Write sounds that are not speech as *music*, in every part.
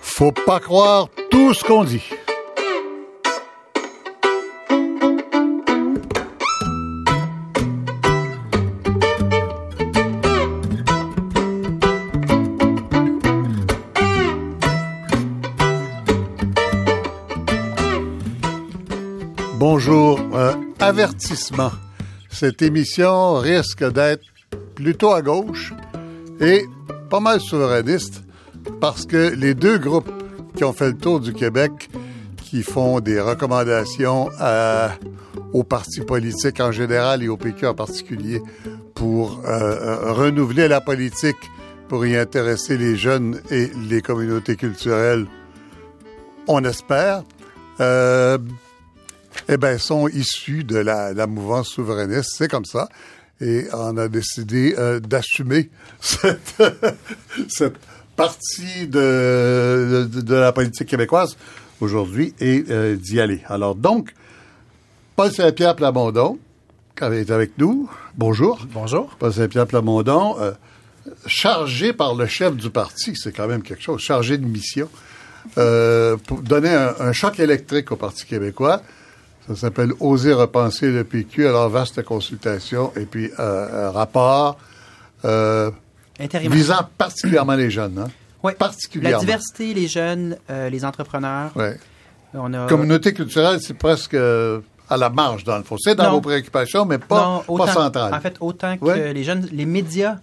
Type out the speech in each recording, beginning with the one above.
Faut pas croire tout ce qu'on dit. Cette émission risque d'être plutôt à gauche et pas mal souverainiste parce que les deux groupes qui ont fait le tour du Québec, qui font des recommandations aux partis politiques en général et au PQ en particulier pour euh, euh, renouveler la politique pour y intéresser les jeunes et les communautés culturelles, on espère, euh, eh bien, sont issus de la, la mouvance souverainiste. C'est comme ça. Et on a décidé euh, d'assumer *laughs* cette, cette partie de, de, la politique québécoise aujourd'hui et euh, d'y aller. Alors donc, Paul Saint-Pierre Plamondon, qui est avec nous. Bonjour. Bonjour. Paul Saint-Pierre Plamondon, euh, chargé par le chef du parti, c'est quand même quelque chose, chargé de mission, pour donner un, choc électrique au Parti québécois. Ça s'appelle Oser repenser le PQ. Alors, vaste consultation et puis un rapport Visant particulièrement les jeunes, hein? Oui. Particulièrement. La diversité, les jeunes, euh, les entrepreneurs. Oui. On a... Communauté culturelle, c'est presque euh, à la marge, dans le fond. C'est dans vos préoccupations, mais pas, pas central. En fait, autant que les jeunes, les médias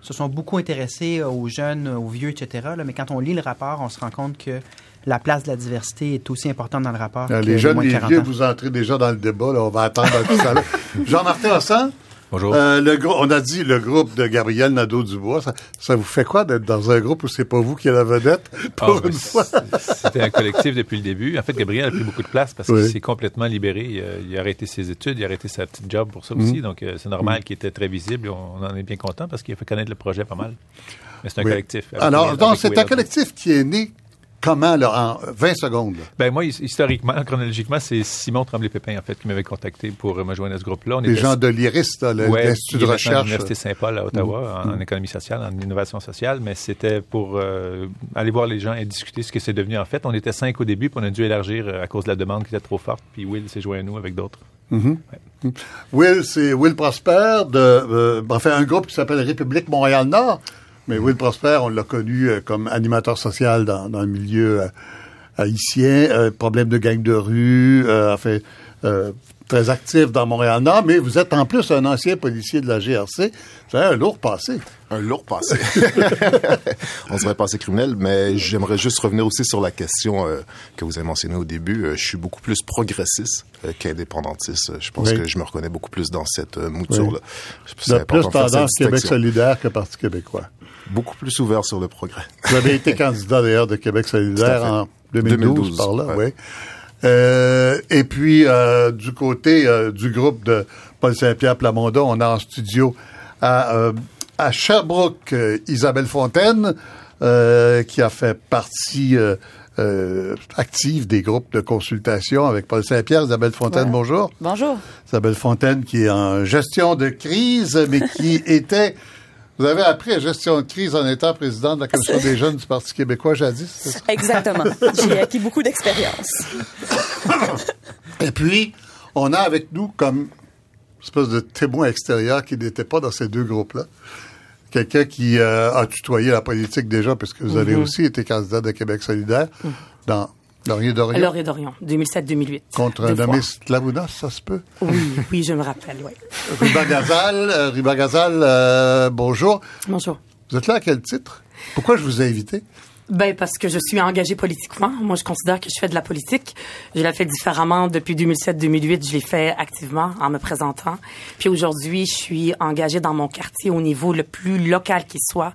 se sont beaucoup intéressés aux jeunes, aux vieux, etc. mais quand on lit le rapport, on se rend compte que la place de la diversité est aussi importante dans le rapport. les jeunes, les vieux, vous entrez déjà dans le débat. on va attendre tout ça. *laughs* Jean-Martin Hassan? Bonjour. Euh, le on a dit le groupe de Gabriel Nadeau-Dubois. Ça, ça, vous fait quoi d'être dans un groupe où c'est pas vous qui êtes la vedette pour ah, une fois? C'était un collectif depuis le début. En fait, Gabriel a pris beaucoup de place parce qu'il s'est complètement libéré. Il a, arrêté ses études, il a arrêté sa petite job pour ça aussi. Mhm. Donc, euh, c'est normal mhm. qu'il était très visible. On, en est bien content parce qu'il a fait connaître le projet pas mal. Mais c'est un collectif. Alors, donc, c'est un collectif qui est né Comment, là, en 20 secondes? Ben moi, historiquement, chronologiquement, c'est Simon Tremblay-Pépin, en fait, qui m'avait contacté pour me joindre à ce groupe-là. Les gens de l'IRIS, l'Institut de recherche. l'Université Saint-Paul à Ottawa, mm. en, économie sociale, en innovation sociale, mais c'était pour euh, aller voir les gens et discuter ce que c'est devenu en fait. On était cinq au début, puis on a dû élargir euh, à cause de la demande qui était trop forte, puis Will s'est joint à nous avec d'autres. Mm-hmm. Will, c'est Will Prosper, de, euh, enfin, un groupe qui s'appelle République Montréal-Nord. Mais Will Prosper, on l'a connu euh, comme animateur social dans, dans le milieu euh, haïtien, euh, problème de gang de rue, enfin, très actif dans Montréal-Nord, mais vous êtes en plus un ancien policier de la GRC. Vous avez un lourd passé. Un lourd passé. *laughs* On serait passé criminel, mais j'aimerais juste revenir aussi sur la question que vous avez mentionnée au début. je suis beaucoup plus progressiste qu'indépendantiste. Je pense que je me reconnais beaucoup plus dans cette mouture-là. Oui. plus tendance Québec solidaire que Parti québécois beaucoup plus ouvert sur le progrès. Vous avez été candidat d'ailleurs de Québec solidaire en 2012, par là, oui. Euh, et puis, euh, du côté euh, du groupe de Paul Saint-Pierre Plamondon, on a en studio à, à Sherbrooke Isabelle Fontaine, qui a fait partie active des groupes de consultation avec Paul Saint-Pierre. Isabelle Fontaine, bonjour. Bonjour. Isabelle Fontaine qui est en gestion de crise, mais qui *laughs* était vous avez appris la gestion de crise en étant président de la Commission des jeunes du Parti québécois jadis, Exactement. J'ai acquis beaucoup d'expérience. *laughs* Et puis, on a avec nous comme espèce de témoin extérieur qui n'était pas dans ces deux groupes-là. Quelqu'un qui euh, a tutoyé la politique déjà, puisque vous avez mm-hmm. aussi été candidat de Québec solidaire mm. dans Laurier Dorion. Laurier Dorion, 2007-2008. Contre un nommé Slavounas, ça se peut? Oui, oui, je me rappelle, oui. *laughs* Ribagazal, euh, Ribagazal, euh, bonjour. Bonjour. Vous êtes là à quel titre? Pourquoi je vous ai invité? Ben parce que je suis engagée politiquement. Moi, je considère que je fais de la politique. Je l'ai fait différemment depuis 2007-2008. Je l'ai fait activement en me présentant. Puis aujourd'hui, je suis engagée dans mon quartier au niveau le plus local qui soit.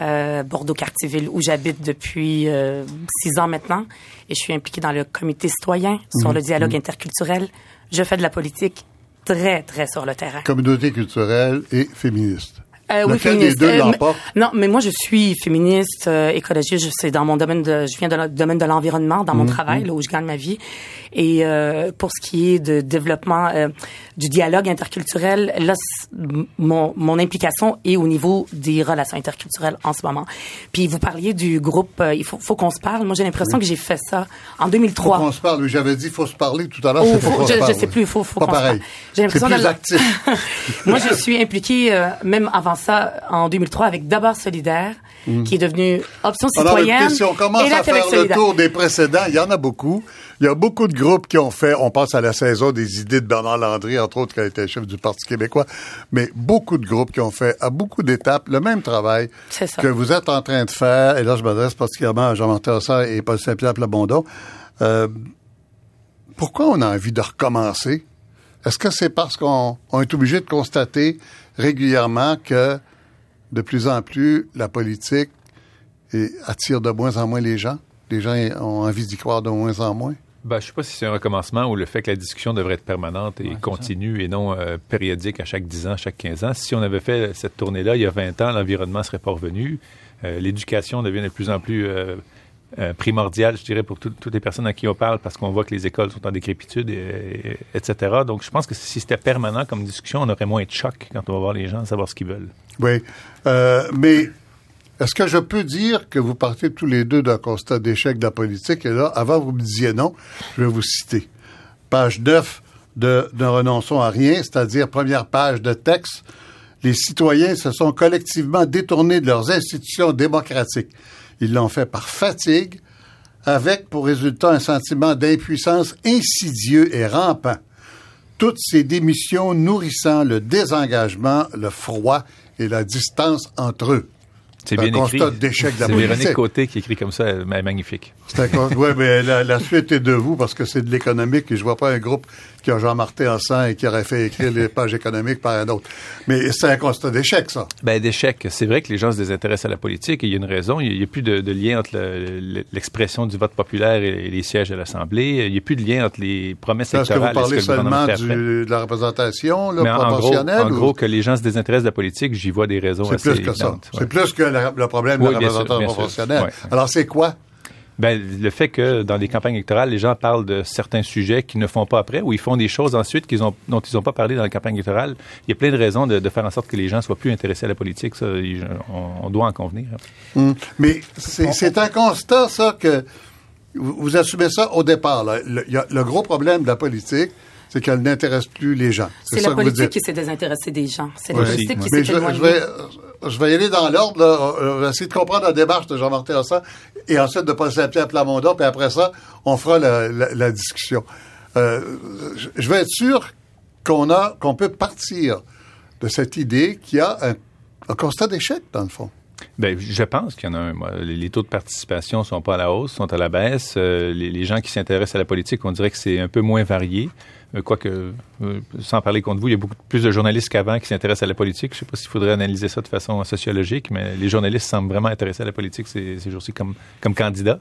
Euh, Bordeaux-Cartierville, où j'habite depuis euh, six ans maintenant. Et je suis impliquée dans le comité citoyen sur le mhm. dialogue mhm. interculturel. Je fais de la politique très, très sur le terrain. Communauté culturelle et féministe. Euh, oui, Lequel des féministe. deux Euh, Non, mais moi, je suis féministe, euh, écologiste. Je, c'est dans mon domaine de, je viens de le domaine de l'environnement, dans mon Mhm. travail, là où je gagne ma vie. Et euh, pour ce qui est de développement euh, du dialogue interculturel, là, mon, mon implication est au niveau des relations interculturelles en ce moment. Puis vous parliez du groupe, euh, il faut, faut qu'on se parle. Moi, j'ai l'impression que j'ai fait ça en Faut 2003. qu'on se parle. J'avais dit faut se parler tout à l'heure. Oh, faut- faut je, je sais plus, il faut, faut Pas qu'on pareil. parle. J'ai l'impression C'est plus de- actif. *laughs* Moi, je suis impliquée, euh, même avant ça, en 2003, avec D'abord Solidaire, qui est devenu Option. Alors, Citoyenne écoutez, si on commence et à faire le tour des précédents, il y en a beaucoup. Il y a beaucoup de groupes qui ont fait, on pense à la saison des idées de Bernard Landry, entre autres, qui a été chef du Parti québécois, mais beaucoup de groupes qui ont fait à beaucoup d'étapes le même travail que vous êtes en train de faire. Et là, je m'adresse particulièrement à Jean-Martin et Paul Saint-Pierre Plamondon. Euh, pourquoi on a envie de recommencer? Est-ce que c'est parce qu'on on est obligé de constater régulièrement que de plus en plus la politique et attire de moins en moins les gens? Les gens ont envie d'y croire de moins en moins? Ben, je sais pas si c'est un recommencement ou le fait que la discussion devrait être permanente et continue et non euh, périodique à chaque 10 ans, chaque 15 ans. Si on avait fait cette tournée-là il y a 20 ans, l'environnement serait pas revenu. Euh, L'éducation devient de plus en plus euh, euh, primordiale, je dirais, pour tout- toutes les personnes à qui on parle parce qu'on voit que les écoles sont en décrépitude, et, et- etc. Donc, je pense que si c'était permanent comme discussion, on aurait moins de choc quand on va voir les gens, savoir ce qu'ils veulent. Oui. Euh, mais est-ce que je peux dire que vous partez tous les deux d'un constat d'échec de la politique? Et là, avant, vous me disiez non. Je vais vous citer. Page 9 de renonçons à rien, c'est-à-dire première page de texte. Les citoyens se sont collectivement détournés de leurs institutions démocratiques. Ils l'ont fait par fatigue, avec pour résultat un sentiment d'impuissance insidieux et rampant toutes ces démissions nourrissant le désengagement, le froid et la distance entre eux. C'est un bien écrit. constat d'échec C'est. Véronique Côté qui écrit comme ça, elle est magnifique. C'est un ouais, mais la, la suite est de vous parce que c'est de l'économique et je vois pas un groupe qui a Jean-Martin en sang et qui aurait fait écrire les pages économiques par un autre. Mais c'est un constat d'échec, ça. Ben, d'échec. C'est vrai que les gens se désintéressent à la politique et il y a une raison. Il n'y a, plus de, de lien entre le- le- l'expression du vote populaire et les sièges à l'Assemblée. Il n'y a plus de lien entre les promesses Est-ce que vous électorales et ce que parlez le gouvernement seulement du- de la représentation là, Mais en gros, proportionnelle? en ou- gros, que les gens se désintéressent de la politique, j'y vois des raisons c'est assez plus que ça. C'est plus que la- le problème de Oui, la bien sûr, représentation sûr. proportionnelle. Ouais. Alors, c'est quoi? Ben, le fait que dans les campagnes électorales, les gens parlent de certains sujets qu'ils ne font pas après ou ils font des choses ensuite qu'ils ont, dont ils n'ont pas parlé dans la campagne électorale. Il y a plein de raisons de, de faire en sorte que les gens soient plus intéressés à la politique. Ça, on, on doit en convenir. Hum. Mais c'est un constat, ça, que vous, vous assumez ça au départ. là. Le, il y a- le gros problème de la politique, c'est qu'elle n'intéresse plus les gens. C'est ça la que vous politique dites. qui s'est désintéressée des gens. C'est Oui. la politique qui Mais s'est je, vais- éloignée. Je vais, je vais y aller dans l'ordre. là. On va essayer de comprendre la démarche de Jean-Martin Rossan et ensuite de Paul Saint-Pierre Plamondon, puis après ça, on fera la, discussion. Euh, je- je vais être sûr qu'on a, qu'on peut partir de cette idée qu'il y a un, constat d'échec, dans le fond. Ben, je pense qu'il y en a un. les taux de participation sont pas à la hausse, sont à la baisse. Euh, les, les gens qui s'intéressent à la politique, on dirait que c'est un peu moins varié. Euh, Quoique, euh, sans parler contre vous, il y a beaucoup plus de journalistes qu'avant qui s'intéressent à la politique. Je sais pas s'il faudrait analyser ça de façon sociologique, mais les journalistes semblent vraiment intéressés à la politique ces, ces jours-ci comme, comme candidats.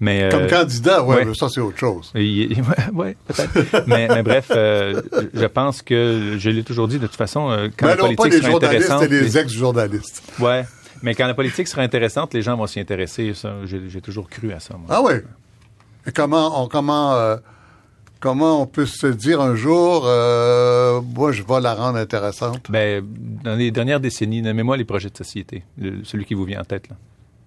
Mais, Comme euh, candidat, ouais, ouais. mais ça, c'est autre chose. *laughs* Oui, ouais, peut-être. mais, mais bref, euh, je pense que je l'ai toujours dit de toute façon, euh, quand Mais la non, pas politique les sera journalistes intéressante, et les ex-journalistes. ouais, mais quand la politique sera intéressante, les gens vont s'y intéresser. J'ai, toujours cru à ça. Moi. Ah oui. Et comment on comment euh, comment on peut se dire un jour euh, moi je vais la rendre intéressante? Ben, dans les dernières décennies, nommez-moi les projets de société, le- celui qui vous vient en tête. Là.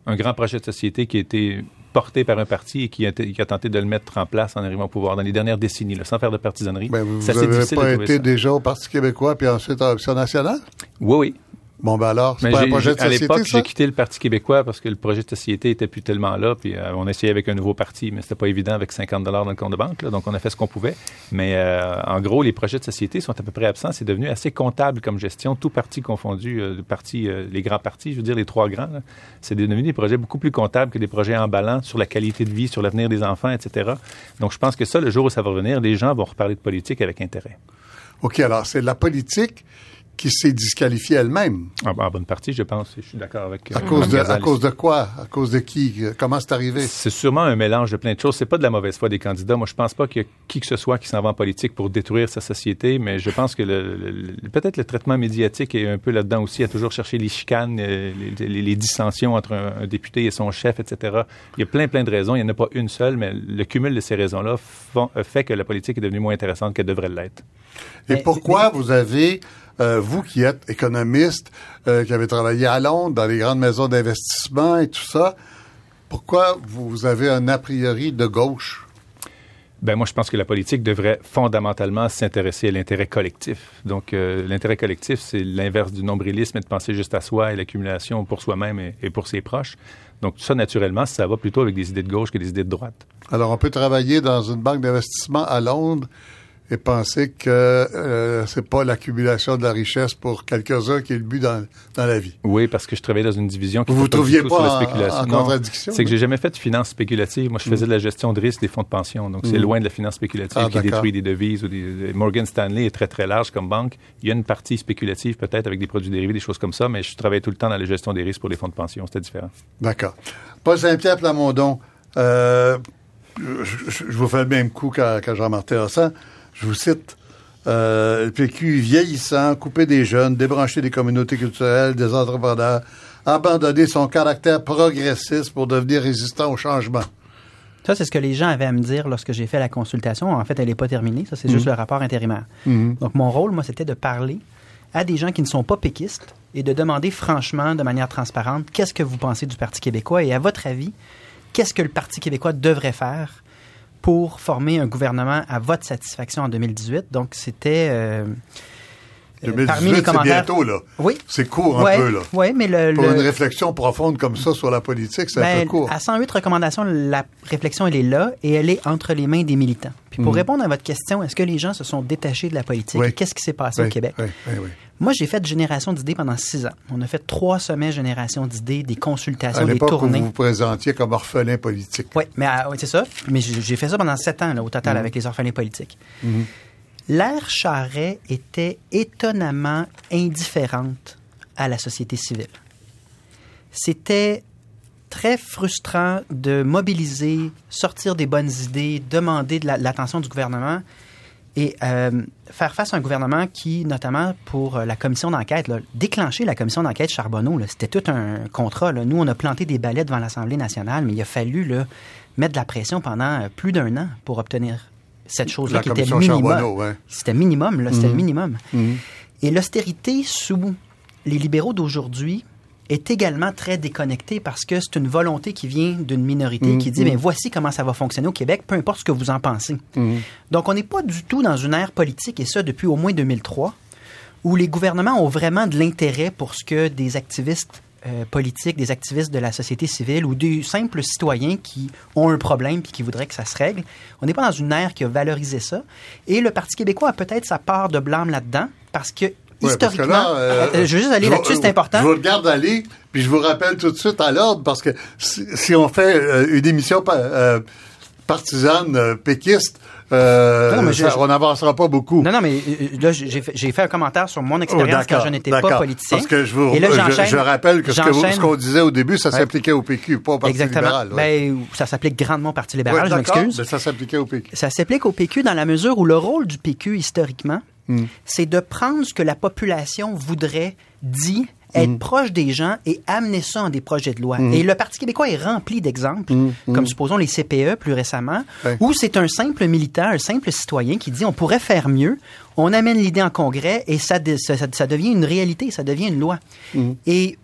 Un grand projet de société qui a été porté par un parti et qui a, été- qui a tenté de le mettre en place en arrivant au pouvoir dans les dernières décennies, là, sans faire de partisanerie. Ben, vous n'avez pas été ça. déjà au Parti québécois puis ensuite à l'Option nationale? Oui, oui. Bon ben alors, c'est pas un projet de à société l'époque, ça? j'ai quitté le Parti québécois parce que le projet de société était plus tellement là. Puis euh, on essayait avec un nouveau parti, mais c'était pas évident avec 50 dollars dans le compte de banque. là. donc on a fait ce qu'on pouvait. Mais euh, en gros, les projets de société sont à peu près absents. C'est devenu assez comptable comme gestion, tout parti confondu, euh, parti, les grands partis, je veux dire les trois grands. C'est devenu des projets beaucoup plus comptables que des projets emballants sur la qualité de vie, sur l'avenir des enfants, etc. Donc je pense que ça, le jour où ça va revenir, les gens vont reparler de politique avec intérêt. OK, alors c'est la politique qui s'est disqualifiée elle-même. En, bonne partie, je pense. Je suis d'accord avec. À, cause de, à cause de quoi? À cause de qui? Comment c'est arrivé? C'est sûrement un mélange de plein de choses. C'est pas de la mauvaise foi des candidats. Moi, je pense pas qu'il y ait qui que ce soit qui s'en va en politique pour détruire sa société, mais je pense que le, peut-être le traitement médiatique est un peu là-dedans aussi, à toujours chercher les chicanes, euh, les, les, dissensions entre un, député et son chef, etc. Il y a plein, plein de raisons. Il n'y en a pas une seule, mais le cumul de ces raisons-là fait que la politique est devenue moins intéressante qu'elle devrait l'être. Et pourquoi vous avez euh, vous qui êtes économiste, euh, qui avez travaillé à Londres, dans les grandes maisons d'investissement et tout ça, pourquoi vous avez un a priori de gauche? Ben moi, je pense que la politique devrait fondamentalement s'intéresser à l'intérêt collectif. Donc, euh, l'intérêt collectif, c'est l'inverse du nombrilisme et de penser juste à soi et l'accumulation pour soi-même et, et, pour ses proches. Donc, ça, naturellement, ça va plutôt avec des idées de gauche que des idées de droite. Alors, on peut travailler dans une banque d'investissement à Londres et penser que euh, c'est pas l'accumulation de la richesse pour quelques-uns qui est le but dans, dans la vie. Oui, parce que je travaillais dans une division qui vous vous trouviez pas, la spéculation. En, contradiction. C'est que j'ai jamais fait de finance spéculative. Moi, je faisais de la gestion de risque des fonds de pension. Donc, c'est mm. loin de la finance spéculative ah, qui détruit des devises ou des. Morgan Stanley est très très large comme banque. Il y a une partie spéculative peut-être avec des produits dérivés, des choses comme ça, mais je travaillais tout le temps dans la gestion des risques pour les fonds de pension. C'était différent. D'accord. Paul Saint-Pierre Plamondon. Euh, je, vous fais le même coup qu'à Jean-Martin Hassan. Je vous cite euh, le PQ vieillissant, couper des jeunes, débrancher des communautés culturelles, des entrepreneurs, abandonner son caractère progressiste pour devenir résistant au changement. Ça, c'est ce que les gens avaient à me dire lorsque j'ai fait la consultation. En fait, elle n'est pas terminée. Ça, c'est juste mhm. le rapport intérimaire. Mhm. Donc, mon rôle, moi, c'était de parler à des gens qui ne sont pas péquistes et de demander franchement, de manière transparente, qu'est-ce que vous pensez du Parti québécois et à votre avis, qu'est-ce que le Parti québécois devrait faire pour former un gouvernement à votre satisfaction en 2018. Donc, c'était... Euh, 2018, c'est bientôt, là. Oui. C'est court un peu, là. Oui, mais le... Pour une réflexion profonde comme ça sur la politique, c'est un ben, peu court. À 108 recommandations, la réflexion, elle est là et elle est entre les mains des militants. Puis pour mm. répondre à votre question, est-ce que les gens se sont détachés de la politique? Qu'est-ce qui s'est passé au Québec? Oui, oui, moi, j'ai fait génération d'idées pendant six ans. On a fait trois sommets génération d'idées, des consultations, des tournées. Où vous vous présentiez comme orphelin politique. Oui, mais ah, c'est ça. Mais j'ai fait ça pendant sept ans là, au total mhm. avec les orphelins politiques. Mhm. L'ère Charret était étonnamment indifférente à la société civile. C'était très frustrant de mobiliser, sortir des bonnes idées, demander de l'attention du gouvernement et euh, faire face à un gouvernement qui, notamment pour euh, la commission d'enquête, déclencher la commission d'enquête Charbonneau, c'était tout un contrat. Nous, on a planté des balais devant l'Assemblée nationale, mais il a fallu mettre de la pression pendant euh, plus d'un an pour obtenir cette chose-là qui était minimum. C'était minimum, là, c'était le mhm. minimum. Mhm. Et l'austérité sous les libéraux d'aujourd'hui est également très déconnecté parce que c'est une volonté qui vient d'une minorité qui dit, mais mm. ben, voici comment ça va fonctionner au Québec, peu importe ce que vous en pensez. Donc, on n'est pas du tout dans une ère politique, et ça depuis au moins 2003, où les gouvernements ont vraiment de l'intérêt pour ce que des activistes euh, politiques, des activistes de la société civile ou des simples citoyens qui ont un problème puis qui voudraient que ça se règle. On n'est pas dans une ère qui a valorisé ça. Et le Parti québécois a peut-être sa part de blâme là-dedans parce que historiquement, euh, je veux juste aller là-dessus, c'est important. Je vous regarde aller, puis je vous rappelle tout de suite à l'ordre, parce que si, on fait euh, une émission partisane péquiste, on n'avancera pas beaucoup. Non, non, mais là, j'ai fait, un commentaire sur mon expérience oh, quand je n'étais pas politicien. Parce que je, vous, je, rappelle que ce qu'on disait au début, ça s'appliquait au PQ, pas au Parti Exactement. libéral. Ben, ça s'applique grandement au Parti libéral, je m'excuse. Mais ça s'appliquait au PQ. Ça s'applique au PQ dans la mesure où le rôle du PQ, historiquement, Hmm. c'est de prendre ce que la population voudrait, dit, être hmm. proche des gens et amener ça en des projets de loi. Hmm. Et le Parti québécois est rempli d'exemples, comme supposons les CPE plus récemment, où c'est un simple militant, un simple citoyen qui dit on pourrait faire mieux, on amène l'idée en congrès et ça, ça, devient une réalité, ça devient une loi. Et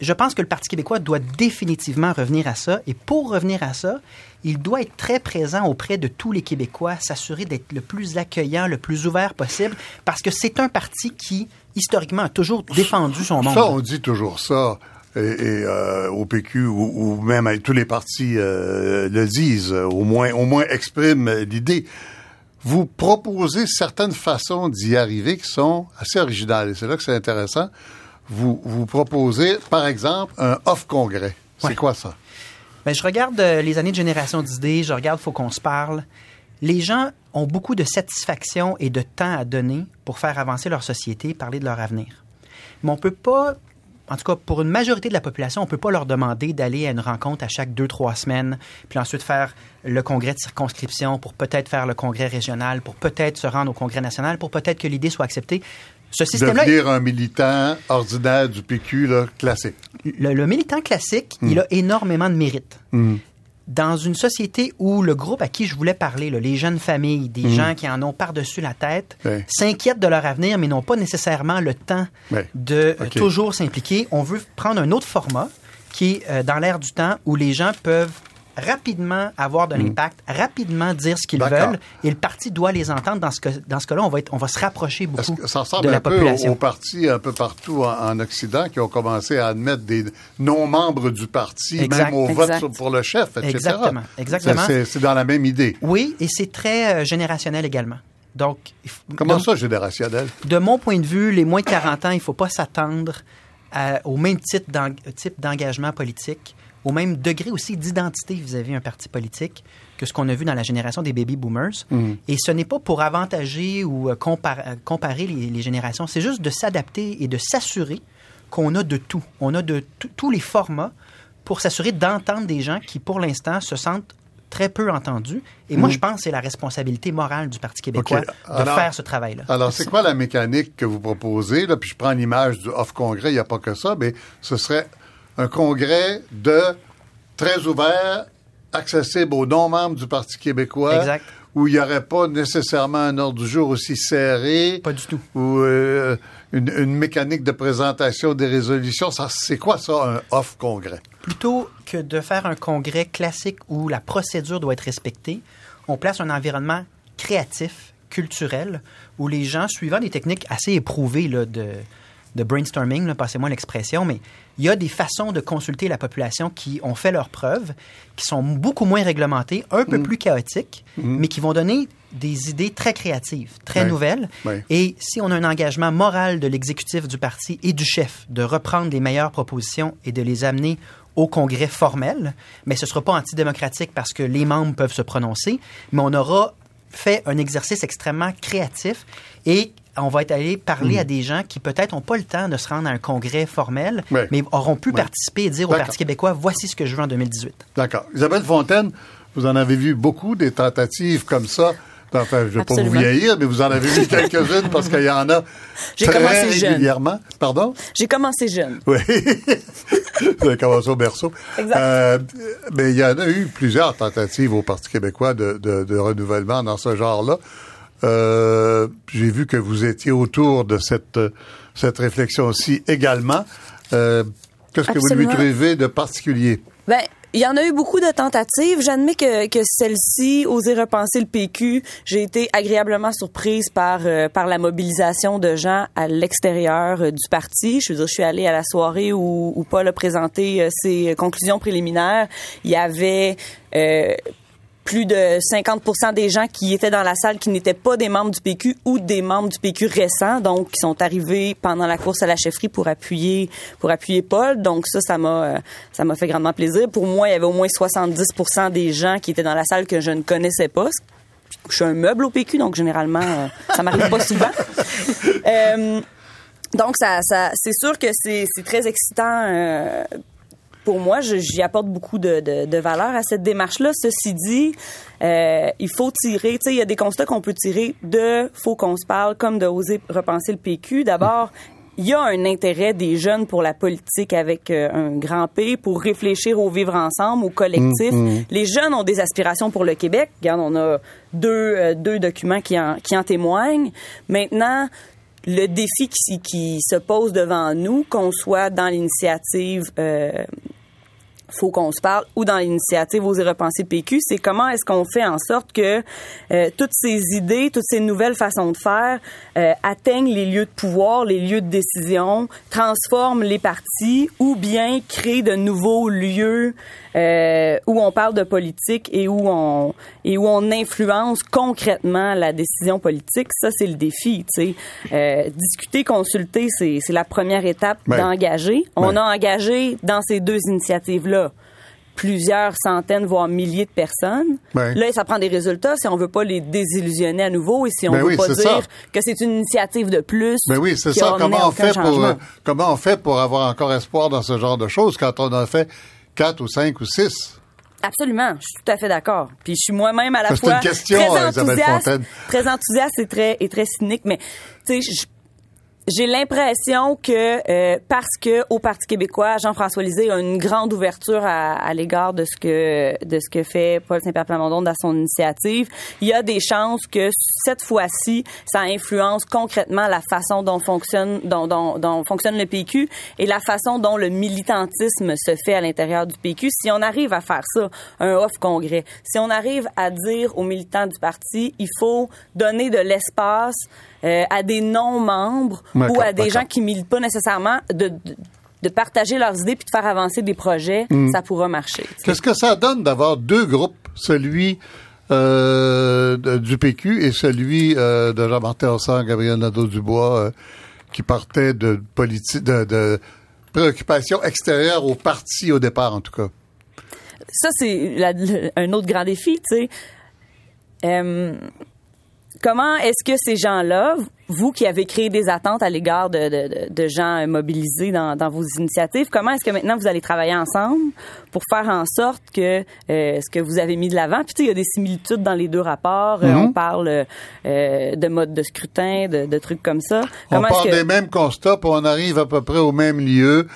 je pense que le Parti québécois doit définitivement revenir à ça. Et pour revenir à ça, il doit être très présent auprès de tous les Québécois, s'assurer d'être le plus accueillant, le plus ouvert possible, parce que c'est un parti qui, historiquement, a toujours défendu son monde. Ça, on dit toujours ça. Et, euh, au PQ ou, même tous les partis euh, le disent, au moins, au moins expriment l'idée. Vous proposez certaines façons d'y arriver qui sont assez originales. Et c'est là que c'est intéressant. Vous, vous proposez, par exemple, un off-congrès. C'est quoi ça? Ben, je regarde euh, les années de génération d'idées, je regarde Faut qu'on se parle. Les gens ont beaucoup de satisfaction et de temps à donner pour faire avancer leur société, parler de leur avenir. Mais on peut pas en tout cas, pour une majorité de la population, on ne peut pas leur demander d'aller à une rencontre à chaque deux, trois semaines, puis ensuite faire le congrès de circonscription, pour peut-être faire le congrès régional, pour peut-être se rendre au congrès national, pour peut-être que l'idée soit acceptée. Ce système-là. Devenir un militant ordinaire du PQ, là, classique. Le, militant classique, il hmm. a énormément de mérite. Hmm dans une société où le groupe à qui je voulais parler, les jeunes familles, des mhm. gens qui en ont par-dessus la tête, s'inquiètent de leur avenir, mais n'ont pas nécessairement le temps de euh, toujours s'impliquer. On veut prendre un autre format qui est euh, dans l'air du temps où les gens peuvent rapidement avoir de mm. l'impact, rapidement dire ce qu'ils veulent, et le parti doit les entendre. Dans ce, dans ce cas-là, on va, être, on va se rapprocher beaucoup ça ressemble un peu Aux, partis un peu partout en, Occident qui ont commencé à admettre des non-membres du parti, même au vote pour le chef, etc. Exactement. Exactement. C'est dans la même idée. Oui, et c'est très euh, générationnel également. Donc, Comment ça, générationnel? De mon point de vue, les moins de 40 ans, il ne faut pas s'attendre au même type d'engagement politique au même degré aussi d'identité vis-à-vis un parti politique que ce qu'on a vu dans la génération des baby boomers. Mhm. Et ce n'est pas pour avantager ou euh, euh, comparer les, générations, c'est juste de s'adapter et de s'assurer qu'on a de tout. On a de tous les formats pour s'assurer d'entendre des gens qui, pour l'instant, se sentent très peu entendus. Et moi, mhm. je pense que c'est la responsabilité morale du Parti québécois de faire ce travail-là. Alors, c'est quoi la mécanique que vous proposez? Là? Puis je prends l'image du off-congrès, il n'y a pas que ça, mais ce serait un congrès de très ouvert, accessible aux non-membres du Parti québécois. Exact. Où il n'y aurait pas nécessairement un ordre du jour aussi serré. Pas du tout. Ou euh, une, mécanique de présentation des résolutions. Ça, c'est quoi ça, un off-congrès? Plutôt que de faire un congrès classique où la procédure doit être respectée, on place un environnement créatif, culturel, où les gens, suivant des techniques assez éprouvées là, de, de brainstorming, passez-moi l'expression, mais il y a des façons de consulter la population qui ont fait leurs preuves, qui sont beaucoup moins réglementées, un peu mm. plus chaotiques, mm. mais qui vont donner des idées très créatives, très nouvelles. Et si on a un engagement moral de l'exécutif du parti et du chef de reprendre les meilleures propositions et de les amener au congrès formel, mais ce ne sera pas antidémocratique parce que les membres peuvent se prononcer, mais on aura fait un exercice extrêmement créatif et on va être allé parler hmm. à des gens qui peut-être n'ont pas le temps de se rendre à un congrès formel, mais auront pu participer et dire au Parti québécois, voici ce que je veux en 2018. D'accord. Isabelle Fontaine, vous en avez vu beaucoup des tentatives comme ça. Enfin, je ne vais pas vous vieillir, mais vous en avez vu quelques-unes parce qu'il y en a très régulièrement. Pardon? J'ai commencé jeune. Oui. *laughs* vous avez commencé au berceau. Exact. Euh, mais il y en a eu plusieurs tentatives au Parti québécois de, de renouvellement dans ce genre-là. Euh, j'ai vu que vous étiez autour de cette, cette réflexion aussi également. Euh, Qu'est-ce que vous lui trouvez de particulier? Ben, il y en a eu beaucoup de tentatives. J'admets que, que celle-ci, oser repenser le PQ, j'ai été agréablement surprise par euh, par la mobilisation de gens à l'extérieur euh, du parti. Je veux dire, je suis allée à la soirée où, où Paul a présenté euh, ses conclusions préliminaires. Il y avait plus de 50% des gens qui étaient dans la salle qui n'étaient pas des membres du PQ ou des membres du PQ récents, donc qui sont arrivés pendant la course à la chefferie pour appuyer pour appuyer Paul. Donc ça, ça m'a euh, ça m'a fait grandement plaisir. Pour moi, il y avait au moins 70% des gens qui étaient dans la salle que je ne connaissais pas. Je suis un meuble au PQ, donc généralement, euh, ça m'arrive pas souvent. *laughs* Euh, donc, ça, ça c'est sûr que c'est très excitant pour moi, j'y apporte beaucoup de, de, valeur à cette démarche-là. Ceci dit, euh, il faut tirer, tu sais, il y a des constats qu'on peut tirer de faut qu'on se parle, comme de oser repenser le PQ. D'abord, il y a un intérêt des jeunes pour la politique avec euh, un grand P, pour réfléchir au vivre ensemble, au collectif. Mm, mm. Les jeunes ont des aspirations pour le Québec. Regarde, on a deux, euh, deux documents qui en, qui en témoignent. Maintenant, le défi qui, qui, se pose devant nous, qu'on soit dans l'initiative euh, faut qu'on se parle ou dans l'initiative Oser repenser PQ, c'est comment est-ce qu'on fait en sorte que euh, toutes ces idées, toutes ces nouvelles façons de faire euh, atteignent les lieux de pouvoir, les lieux de décision, transforment les partis ou bien créent de nouveaux lieux euh, où on parle de politique et où on et où on influence concrètement la décision politique. Ça, c'est le défi. Tu sais, euh, discuter, consulter, c'est la première étape d'engager. On a engagé dans ces deux initiatives là plusieurs centaines, voire milliers de personnes. Ouais. Là, ça prend des résultats si on veut pas les désillusionner à nouveau et si on Ben veut oui, pas dire ça. que c'est une initiative de plus. Ben oui, c'est ça. Comment on fait pour changement. euh, comment on fait pour avoir encore espoir dans ce genre de choses quand on a fait ou cinq ou six? Absolument, je suis tout à fait d'accord. Puis je suis moi-même à la fois une question, très euh, enthousiaste, très enthousiaste et très et très cynique, mais tu sais, je- j'ai l'impression que euh, parce que au Parti québécois, Jean-François Lisée a une grande ouverture à, à l'égard de ce que de ce que fait Paul Saint-Pierre Plamondon dans son initiative, il y a des chances que cette fois-ci, ça influence concrètement la façon dont fonctionne dont, dont, dont fonctionne le PQ et la façon dont le militantisme se fait à l'intérieur du PQ. Si on arrive à faire ça, un off congrès, si on arrive à dire aux militants du parti, il faut donner de l'espace euh, à des non-membres ou à des gens qui militent pas nécessairement de, de, de partager leurs idées puis de faire avancer des projets, Mm. ça pourra marcher. Qu'est-ce que ça donne d'avoir deux groupes, celui euh, du PQ et celui euh, de Jean-Martin Hossan, Gabriel Nadeau-Dubois, euh, qui partaient de de, de préoccupations extérieures au parti au départ, en tout cas? ça, c'est un autre grand défi, tu sais. Comment est-ce que ces gens-là, vous qui avez créé des attentes à l'égard de, de- de- de gens euh, mobilisés dans, dans vos initiatives, comment est-ce que maintenant vous allez travailler ensemble pour faire en sorte que euh, ce que vous avez mis de l'avant, puis tu sais, il y a des similitudes dans les deux rapports, euh, on parle euh, de mode de scrutin, de, de trucs comme ça. On Comment part est-ce que des mêmes constats, puis on arrive à peu près au même lieu.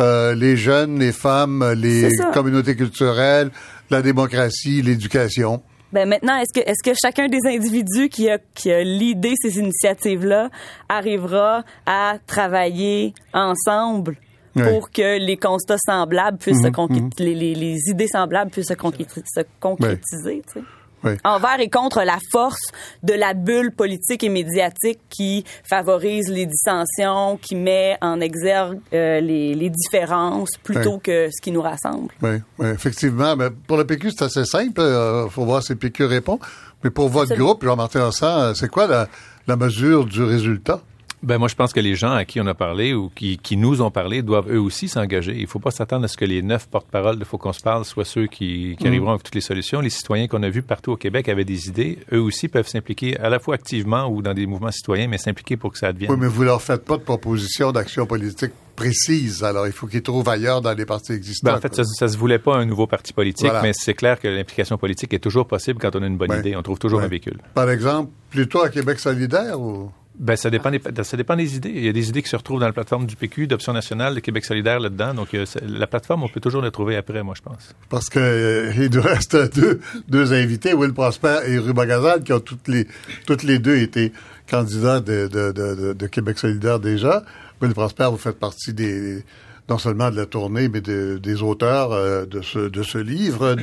Euh, les jeunes, les femmes, les communautés culturelles, la démocratie, l'éducation. Ben maintenant, est-ce que est-ce que chacun des individus qui a qui a l'idée ces initiatives-là arrivera à travailler ensemble Oui. pour que les constats semblables puissent se concré- les, les, les idées semblables puissent se, concré- se concrétiser, tu sais? Oui. Envers et contre la force de la bulle politique et médiatique qui favorise les dissensions, qui met en exergue euh, les, les différences plutôt Oui. que ce qui nous rassemble. Oui, oui, effectivement. Mais pour le PQ, c'est assez simple. Il faut voir si le PQ répond. Mais pour votre Absolument. groupe, Jean-Martin Hossan, euh, c'est quoi la, la mesure du résultat? Ben moi, je pense que les gens à qui on a parlé ou qui, qui nous ont parlé doivent eux aussi s'engager. Il ne faut pas s'attendre à ce que les neuf porte-paroles de Faut qu'on se parle soient ceux qui, qui arriveront avec toutes les solutions. Les citoyens qu'on a vus partout au Québec avaient des idées. Eux aussi peuvent s'impliquer à la fois activement ou dans des mouvements citoyens, mais s'impliquer pour que ça advienne. Oui, mais vous leur faites pas de proposition d'action politique précise. Alors, il faut qu'ils trouvent ailleurs dans les partis existants. Ben, en fait, ça, ça se voulait pas un nouveau parti politique, Voilà. mais c'est clair que l'implication politique est toujours possible quand on a une bonne idée. On trouve toujours un véhicule. Par exemple, plutôt à Québec solidaire ou... Ben, ça dépend, des, ça dépend des idées. Il y a des idées qui se retrouvent dans la plateforme du PQ, d'Option nationale, de Québec solidaire là-dedans. Donc, euh, la plateforme, on peut toujours la trouver après, moi, je pense. Parce que euh, il nous reste *laughs* deux, deux invités, Will Prosper et Ruba Gazal, qui ont toutes les, toutes les deux été candidats de, de, de, Québec solidaire déjà. Will Prosper, vous faites partie des non seulement de la tournée, mais de- des auteurs euh, de, ce, de ce livre,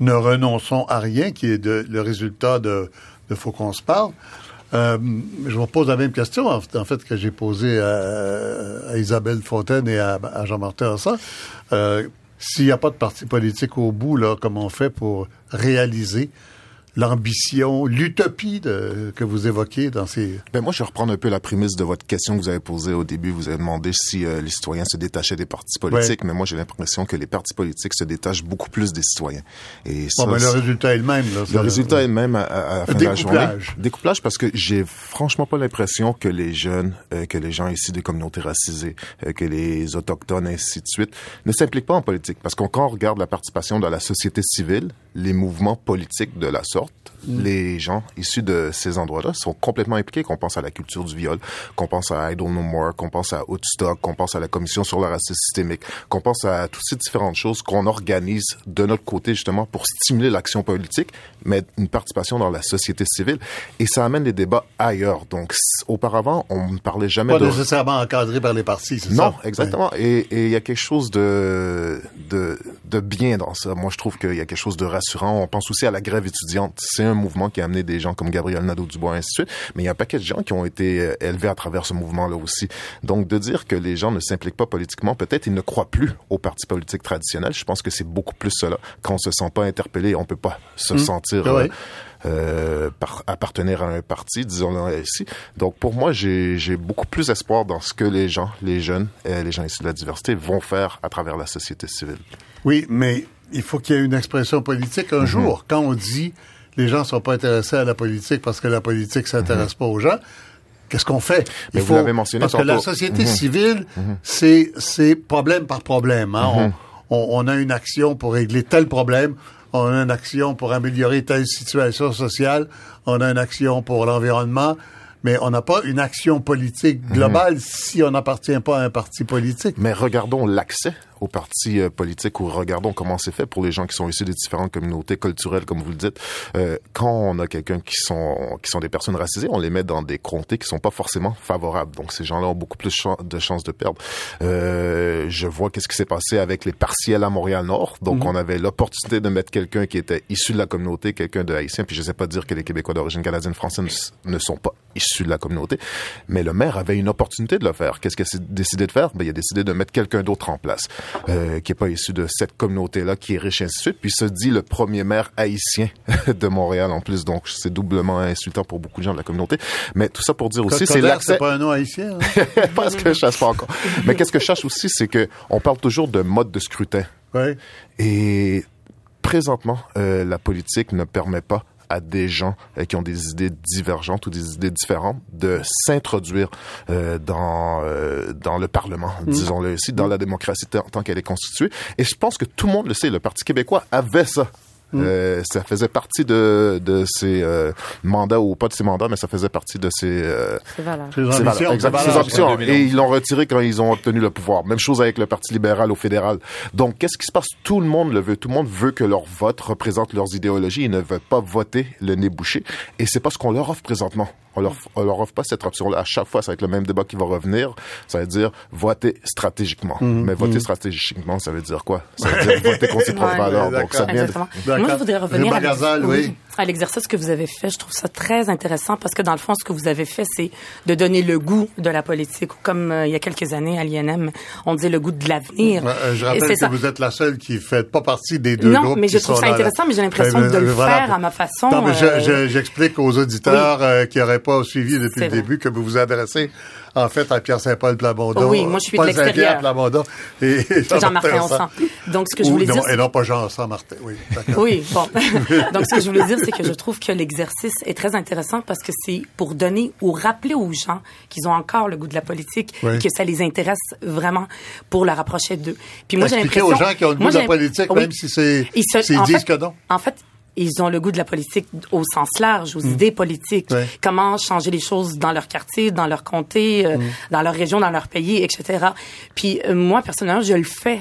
ne, renonçons à rien, qui est le résultat de, de Faut qu'on se parle. Euh, je vous pose la même question, en fait, que j'ai posée à, à Isabelle Fontaine et à, à Jean-Martin Hassan. Euh, S'il n'y a pas de parti politique au bout, là, comment on fait pour réaliser l'ambition, l'utopie de- que vous évoquez dans ces... Ben moi, je vais reprendre un peu la prémisse de votre question que vous avez posée au début. Vous avez demandé si euh, les citoyens se détachaient des partis politiques, mais moi, j'ai l'impression que les partis politiques se détachent beaucoup plus des citoyens. Et ça, Bon, ben, le résultat est le même. Là, le résultat est le même à, à- la fin de la journée. Découplage. Découplage parce que j'ai franchement pas l'impression que les jeunes, euh, que les gens ici des communautés racisées, euh, que les autochtones, ainsi de suite, ne s'impliquent pas en politique. Parce qu'on quand on regarde la participation dans la société civile, les mouvements politiques de la sorte, les gens issus de ces endroits-là sont complètement impliqués. Qu'on pense à la culture du viol, qu'on pense à Idle No More, qu'on pense à Woodstock, qu'on pense à la commission sur le racisme systémique, qu'on pense à toutes ces différentes choses qu'on organise de notre côté justement pour stimuler l'action politique, mais une participation dans la société civile. Et ça amène les débats ailleurs. Donc, auparavant, on ne parlait jamais Pas de... nécessairement encadré par les partis, c'est ça? Non, exactement. Et et il y a quelque chose de, de, de bien dans ça. Moi, je trouve qu'il y a quelque chose de rassurant. On pense aussi à la grève étudiante. C'est un mouvement qui a amené des gens comme Gabriel Nadeau-Dubois, ainsi de suite. Mais il y a un paquet de gens qui ont été euh, élevés à travers ce mouvement-là aussi. Donc, de dire que les gens ne s'impliquent pas politiquement, peut-être ils ne croient plus aux partis politiques traditionnels. Je pense que c'est beaucoup plus cela. Quand on se sent pas interpellé, on peut pas se sentir... Ah ouais. euh, euh, par- appartenir à un parti, disons-le ainsi. Donc pour moi, j'ai beaucoup plus espoir dans ce que les gens, les jeunes, et les gens issus de la diversité vont faire à travers la société civile. Oui, mais il faut qu'il y ait une expression politique un jour. Quand on dit les gens sont pas intéressés à la politique parce que la politique s'intéresse pas aux gens, qu'est-ce qu'on fait? Mais Il vous l'avez mentionné parce que la société civile, c'est c'est problème par problème. hein. on, on, on a une action pour régler tel problème. On a une action pour améliorer telle situation sociale. On a une action pour l'environnement. Mais on n'a pas une action politique globale si on n'appartient pas à un parti politique. Mais regardons l'accès aux partis euh, politiques ou regardons comment c'est fait pour les gens qui sont issus des différentes communautés culturelles, comme vous le dites. Euh, quand on a quelqu'un qui sont qui sont des personnes racisées, on les met dans des comtés qui sont pas forcément favorables. Donc ces gens-là ont beaucoup plus de chances de perdre. Euh, je vois qu'est-ce qui s'est passé avec les partiels à Montréal-Nord. Donc on avait l'opportunité de mettre quelqu'un qui était issu de la communauté, quelqu'un de haïtien. Puis je sais pas dire que les Québécois d'origine canadienne française ne sont pas issus de la communauté, mais le maire avait une opportunité de le faire. Qu'est-ce qu'il a décidé de faire? Ben il a décidé de mettre quelqu'un d'autre en place euh, qui est pas issu de cette communauté-là, qui est riche, ainsi de suite. Puis se dit le premier maire haïtien *laughs* de Montréal en plus. Donc c'est doublement insultant pour beaucoup de gens de la communauté. Mais tout ça pour dire aussi, c'est l'accès. c'est pas un nom haïtien. hein? *laughs* Parce que je cherche pas encore. Mais qu'est-ce que je cherche aussi, c'est que on parle toujours de mode de scrutin. Oui. Et présentement, euh, la politique ne permet pas à des gens euh, qui ont des idées divergentes ou des idées différentes de s'introduire euh, dans euh, dans le Parlement, disons-le ici, dans la démocratie tant tant qu'elle est constituée. Et je pense que tout le monde le sait, le Parti québécois avait ça. Euh, ça faisait partie de, de ses euh, mandats, ou pas de ses mandats, mais ça faisait partie de ses, euh. Ses valeurs, exact, ses 2011. Et ils l'ont retiré quand ils ont obtenu le pouvoir. Même chose avec le Parti libéral au fédéral. Donc, qu'est-ce qui se passe? Tout le monde le veut. Tout le monde veut que leur vote représente leurs idéologies. Ils ne veulent pas voter le nez bouché. Et c'est pas ce qu'on leur offre présentement. On leur, on leur offre pas cette option-là. À chaque fois, ça va être le même débat qui va revenir. Ça veut dire voter stratégiquement. Mhm. Mais voter stratégiquement, ça veut dire quoi? Ça veut dire *laughs* voter contre ses propres valeurs. Donc, ça devient... Moi, je voudrais revenir à l'exercice que vous avez fait. Je trouve ça très intéressant parce que dans le fond, ce que vous avez fait, c'est de donner le goût de la politique. Comme euh, il y a quelques années à l'INM, on disait le goût de l'avenir. Euh, je rappelle que ça. vous êtes la seule qui ne fait pas partie des deux Non, groupes. mais qui je trouve ça la- intéressant, mais j'ai l'impression de le voilà. faire à ma façon. Non, mais je- euh, je- j'explique aux auditeurs euh, qui n'auraient pas suivi depuis le vrai. début que vous vous adressez en fait à Pierre Saint-Paul Plamondon. Oui, moi, je suis de Paul l'extérieur. Saint-Pierre Plamondon et *laughs* Jean-Martin Onsan. Donc, ce que je Ou voulais non, dire, Et non pas Jean-San Martin, oui. Oui, bon. *laughs* Donc, ce que je voulais dire, c'est que je trouve que l'exercice est très intéressant parce que c'est pour donner ou rappeler aux gens qu'ils ont encore le goût de la politique Oui. et que ça les intéresse vraiment pour leur rapprocher d'eux. Puis moi, j'ai l'impression... aux gens qui ont le goût moi, de la politique, Oui. même si c'est Ils se- disent fait- que non. En fait, ils ont le goût de la politique au sens large, aux idées politiques. Mm. Ouais. Comment changer les choses dans leur quartier, dans leur comté, euh, Mm. dans leur région, dans leur pays, etc. Puis euh, moi, personnellement, je le fais,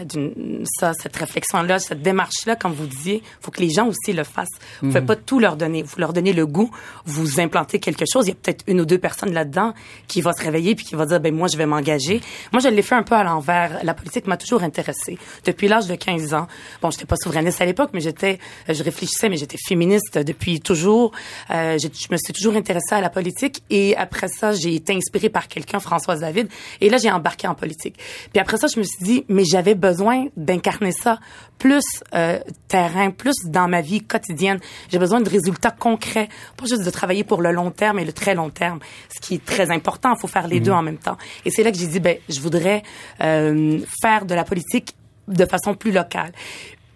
ça, cette réflexion-là, cette démarche-là, comme vous disiez, faut que les gens aussi le fassent. Vous ne Mm. pouvez pas tout leur donner. Vous leur donnez le goût, vous implantez quelque chose. Il y a peut-être une ou deux personnes là-dedans qui va se réveiller puis qui va dire, ben moi, je vais m'engager. Moi, je l'ai fait un peu à l'envers. La politique m'a toujours intéressée. Depuis l'âge de 15 ans. Bon, j'étais pas souverainiste à l'époque, mais j'étais, je réfléchissais, mais j'étais féministe depuis toujours. Euh, je me suis toujours intéressée à la politique et après ça, j'ai été inspirée par quelqu'un, Françoise David. Et là, j'ai embarqué en politique. Puis après ça, je me suis dit, mais j'avais besoin d'incarner ça plus euh, terrain, plus dans ma vie quotidienne. J'ai besoin de résultats concrets, pas juste de travailler pour le long terme et le très long terme, ce qui est très important. Il faut faire les deux en même temps. Et c'est là que j'ai dit, ben, je voudrais euh, faire de la politique de façon plus locale.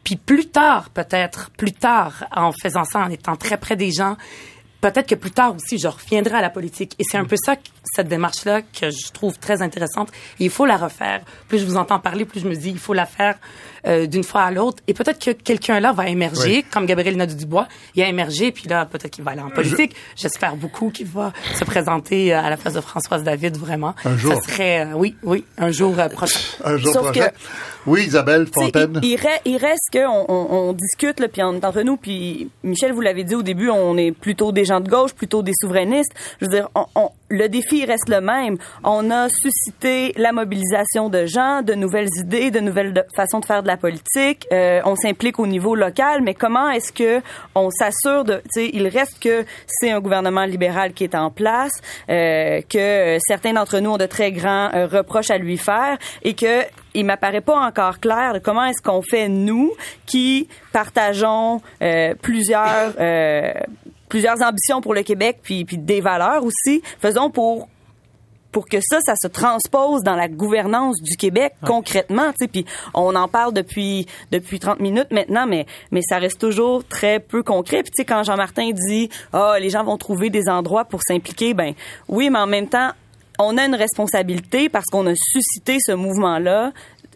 Puis plus tard, peut-être, plus tard, en faisant ça, en étant très près des gens, peut-être que plus tard aussi, je reviendrai à la politique. Et c'est un peu ça, cette démarche-là, que je trouve très intéressante. Et il faut la refaire. Plus je vous entends parler, plus je me dis, il faut la faire euh, d'une fois à l'autre. Et peut-être que quelqu'un là va émerger, Oui. comme Gabriel Nadeau-Dubois. Il a émergé, puis là, peut-être qu'il va aller en politique. J'espère beaucoup qu'il va se présenter euh, à la place de Françoise David, vraiment. Un jour. Ça serait, euh, oui, oui, un jour euh, prochain. Un jour Sauf prochain. que- Oui, Isabelle Fontaine. Il, il re- il reste que on, on, discute là, puis on est entre nous, puis Michel, vous l'avez dit au début, on est plutôt des gens de gauche, plutôt des souverainistes. Je veux dire, on, on- le défi reste le même. On a suscité la mobilisation de gens, de nouvelles idées, de nouvelles de- façons de faire de la politique. Euh, on s'implique au niveau local, mais comment est-ce que on s'assure de, tu sais, il reste que c'est un gouvernement libéral qui est en place, euh, que euh, certains d'entre nous ont de très grands reproches à lui faire et que il m'apparaît pas encore clair comment est-ce qu'on fait nous qui partageons plusieurs plusieurs ambitions pour le Québec puis puis des valeurs aussi faisons pour pour que ça, ça se transpose dans la gouvernance du Québec concrètement, tu sais, puis on en parle depuis depuis 30 minutes maintenant, mais mais ça reste toujours très peu concret. Puis tu sais, quand Jean-Martin dit, ah, oh, les gens vont trouver des endroits pour s'impliquer, ben oui, mais en même temps, on a une responsabilité parce qu'on a suscité ce mouvement-là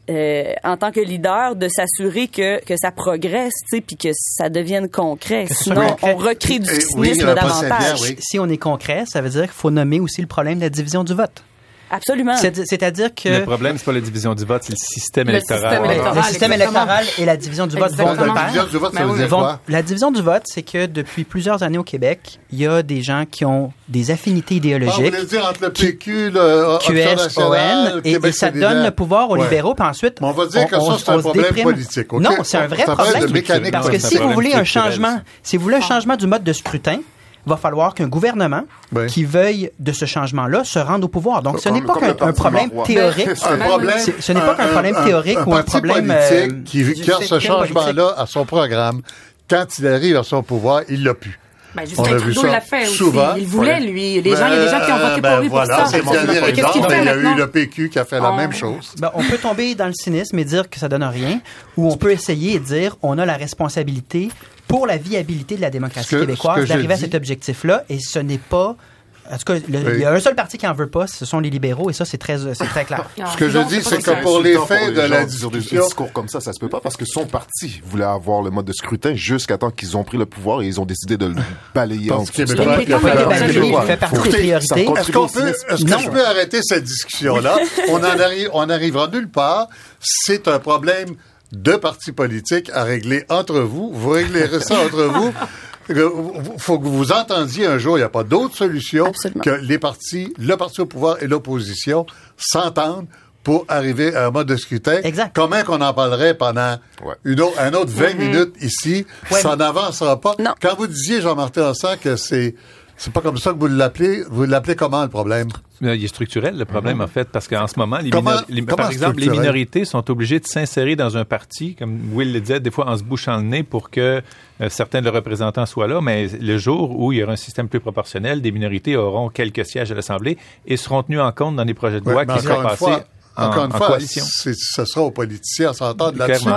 euh, en tant que leader de s'assurer que, que ça progresse, puis que ça devienne concret. Sinon, on recrée du cynisme davantage. Si on est concret, ça veut dire qu'il faut nommer aussi le problème de la division du vote. Absolument. C'est-à-dire que... Le problème, c'est pas la division du vote, c'est le système électoral. le système électoral et la division du vote vont de pair. La division du vote, ça veut dire quoi? La division du vote, c'est que depuis plusieurs années au Québec, il y a des gens qui ont des affinités idéologiques. Ah, dire entre le PQ, le QS, ON, et, et, ça donne le pouvoir aux libéraux, puis ensuite... on va dire que ça, c'est un problème politique, Non, c'est un vrai problème. Parce que si vous voulez un changement, si vous voulez un changement du mode de scrutin, va falloir qu'un gouvernement qui veuille de ce changement-là se rende au pouvoir. Donc, ce n'est pas qu'un problème théorique. ce n'est pas qu'un problème théorique ou un problème politique euh, qui, a ce changement-là à son programme. Quand il arrive à son pouvoir, il l'a pu. Ben, Justin Trudeau l'a fait aussi. Souvent. Il voulait, lui. Les gens, il y a des gens qui ont voté pour lui pour ça. C'est le Qu'est-ce qu'il fait Il y a eu le PQ qui a fait la même chose. Ben, on peut tomber dans le cynisme et dire que ça donne rien, ou on peut essayer et dire on a la responsabilité pour la viabilité de la démocratie québécoise d'arriver à cet objectif-là, et ce n'est pas en tout cas, il y a un seul parti qui en veut pas, ce sont les libéraux, et ça, c'est très, c'est très clair. *laughs* Ce que je dis, c'est que pour les fins de la discussion... Des discours comme ça, ça se peut pas, parce que son parti voulait avoir le mode de scrutin jusqu'à temps qu'ils ont pris le pouvoir et ils ont décidé de le balayer en dessous. Il fait partie des priorités. Est-ce qu'on peut, est-ce que je peux arrêter cette discussion-là? on en arrive, on arrivera nulle part. C'est un problème de partis politiques à régler entre vous. Vous réglerez ça entre vous. *laughs* Il faut que vous entendiez un jour, il n'y a pas d'autre solution que les partis, le parti au pouvoir et l'opposition s'entendent pour arriver à un mode de scrutin. Exact. Comment qu'on en parlerait pendant une autre, un autre 20 mm-hmm. minutes ici, ça n'avancera pas. Quand vous disiez, Jean-Martin Hassan, que c'est c'est pas comme ça que vous l'appelez. Vous l'appelez comment, le problème? Il est structurel, le problème, mhm. en fait, parce qu'en ce moment, les par exemple, les minorités sont obligées de s'insérer dans un parti, comme Will le disait, des fois en se bouchant le nez pour que euh, certains de leurs représentants soient là, mais le jour où il y aura un système plus proportionnel, des minorités auront quelques sièges à l'Assemblée et seront tenus en compte dans les projets de loi qui seront passés encore une fois, ce sera aux politiciens à s'entendre là-dessus.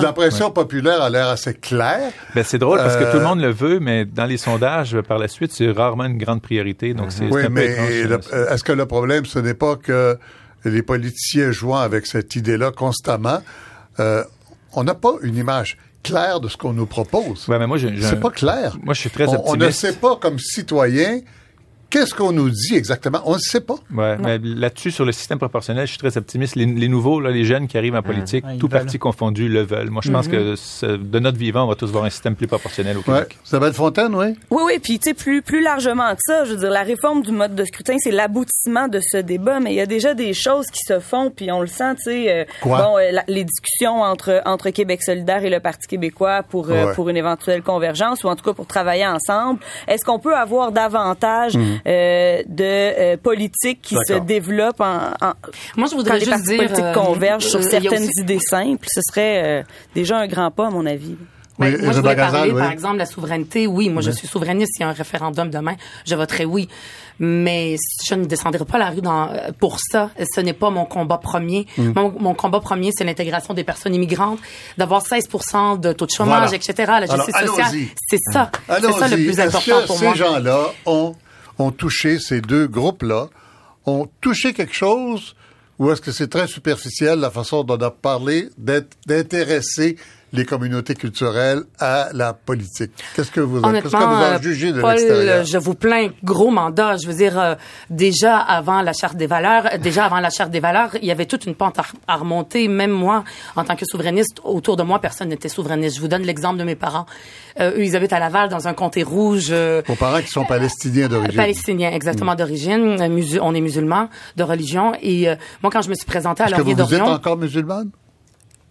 La pression populaire a l'air assez claire. Ben, c'est drôle parce que tout le euh, monde le veut, mais dans les sondages, par la suite, c'est rarement une grande priorité. Donc, c'est oui, mais euh, est-ce que le problème, ce n'est pas que les politiciens jouant avec cette idée-là constamment, euh, on n'a pas une image claire de ce qu'on nous propose. Ouais, mais moi, c'est pas clair. Moi, je suis très optimiste. On, on ne sait pas, comme citoyen, Qu'est-ce qu'on nous dit exactement? On ne sait pas. Ouais, mais là-dessus, sur le système proportionnel, je suis très optimiste. Les, nouveaux, là, les jeunes qui arrivent en politique, tout parti confondu, le veulent. Moi, je pense mm-hmm. que de notre vivant, on va tous voir un système plus proportionnel au Québec. Ça va être Fontaine, oui? Oui, oui. Puis, tu sais, plus, plus largement que ça, je veux dire, la réforme du mode de scrutin, c'est l'aboutissement de ce débat, mais il y a déjà des choses qui se font, puis on le sent, tu sais. Euh, bon, euh, les discussions entre, entre Québec solidaire et le Parti québécois pour, euh, pour une éventuelle convergence, ou en tout cas pour travailler ensemble. Est-ce qu'on peut avoir davantage mm-hmm. Euh, de euh, politique qui se développe en, Moi, je voudrais quand les partis politiques euh, convergent sur certaines idées simples. Ce serait déjà un grand pas, à mon avis. Oui, moi, je voudrais parler, par exemple, de la souveraineté. Oui, moi, je suis souverainiste. S'il y a un référendum demain, je voterai oui. Mais je ne descendrai pas la rue dans, pour ça. Ce n'est pas mon combat premier. Mm. Mon, combat premier, c'est l'intégration des personnes immigrantes, d'avoir 16% de taux de chômage, etc. La justice sociale. C'est ça. C'est ça le plus important pour moi. Ces gens-là ont ont touché ces deux groupes-là, ont touché quelque chose ou est-ce que c'est très superficiel la façon dont on a parlé d'intéresser les communautés culturelles à la politique. Qu'est-ce que vous, qu'est-ce que vous en euh, jugez de l'extérieur? Je vous plains, gros mandat. Je veux dire, euh, déjà avant la charte des valeurs, déjà avant la charte des valeurs, il y avait toute une pente à, remonter. Même moi, en tant que souverainiste, autour de moi, personne n'était souverainiste. Je vous donne l'exemple de mes parents. Euh, eux, ils habitent à Laval dans un comté rouge. Vos parents qui sont palestiniens d'origine. Palestiniens, exactement mm. d'origine. on est musulmans de religion. Et moi, quand je me suis présentée à. Est-ce que vous êtes encore musulmane?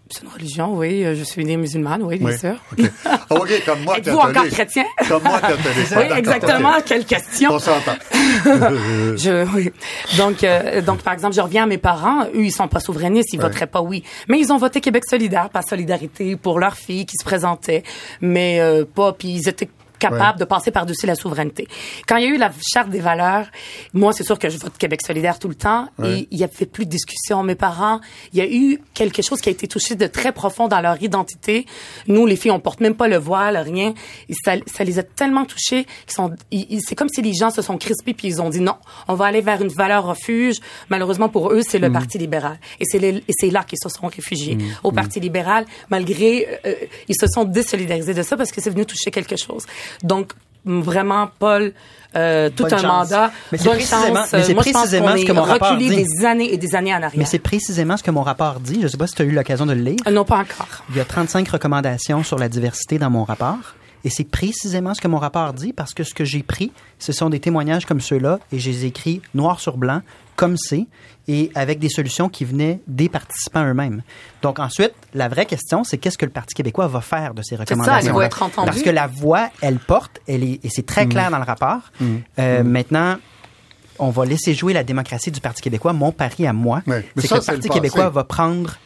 C'est une religion, oui. Euh, je suis née musulmane, oui, bien sûr. OK. *laughs* Ah, OK, comme moi, Êtes-vous encore chrétien? Comme moi, catholique. *laughs* oui, exactement. Quelle question. On s'entend. *laughs* je, oui. Donc, euh, donc, par exemple, je reviens à mes parents. Eux, ils sont pas souverainistes. Ils voteraient pas oui. Mais ils ont voté Québec solidaire par solidarité pour leur fille qui se présentait. Mais euh, pas, puis ils étaient capable de passer par-dessus la souveraineté. Quand il y a eu la charte des valeurs, moi, c'est sûr que je vote Québec solidaire tout le temps et il y avait plus de discussion. Mes parents, il y a eu quelque chose qui a été touché de très profond dans leur identité. Nous, les filles, on porte même pas le voile, rien. Et ça, ça les a tellement touchés qu'ils sont, c'est comme si les gens se sont crispés puis ils ont dit non, on va aller vers une valeur refuge. Malheureusement pour eux, c'est le Parti libéral. Et c'est là qu'ils se sont réfugiés au Parti libéral, malgré euh, ils se sont désolidarisés de ça parce que c'est venu toucher quelque chose. Donc vraiment, Paul, euh, tout un mandat. Mais c'est précisément, mais précisément ce que mon rapport dit. des années et des années en arrière. Mais c'est précisément ce que mon rapport dit. Je ne sais pas si tu as eu l'occasion de le lire. Euh, non, pas encore. Il y a 35 recommandations sur la diversité dans mon rapport. Et c'est précisément ce que mon rapport dit parce que ce que j'ai pris, ce sont des témoignages comme ceux-là et je les ai écrits noir sur blanc, comme c'est, et avec des solutions qui venaient des participants eux-mêmes. Donc ensuite, la vraie question, c'est qu'est-ce que le Parti québécois va faire de ces recommandations ça, elle être entendue. Parce que la voix, elle porte, elle est, et c'est très Mm. clair dans le rapport. Euh, Maintenant, on va laisser jouer la démocratie du Parti québécois. Mon pari à moi, c'est que le Parti québécois va prendre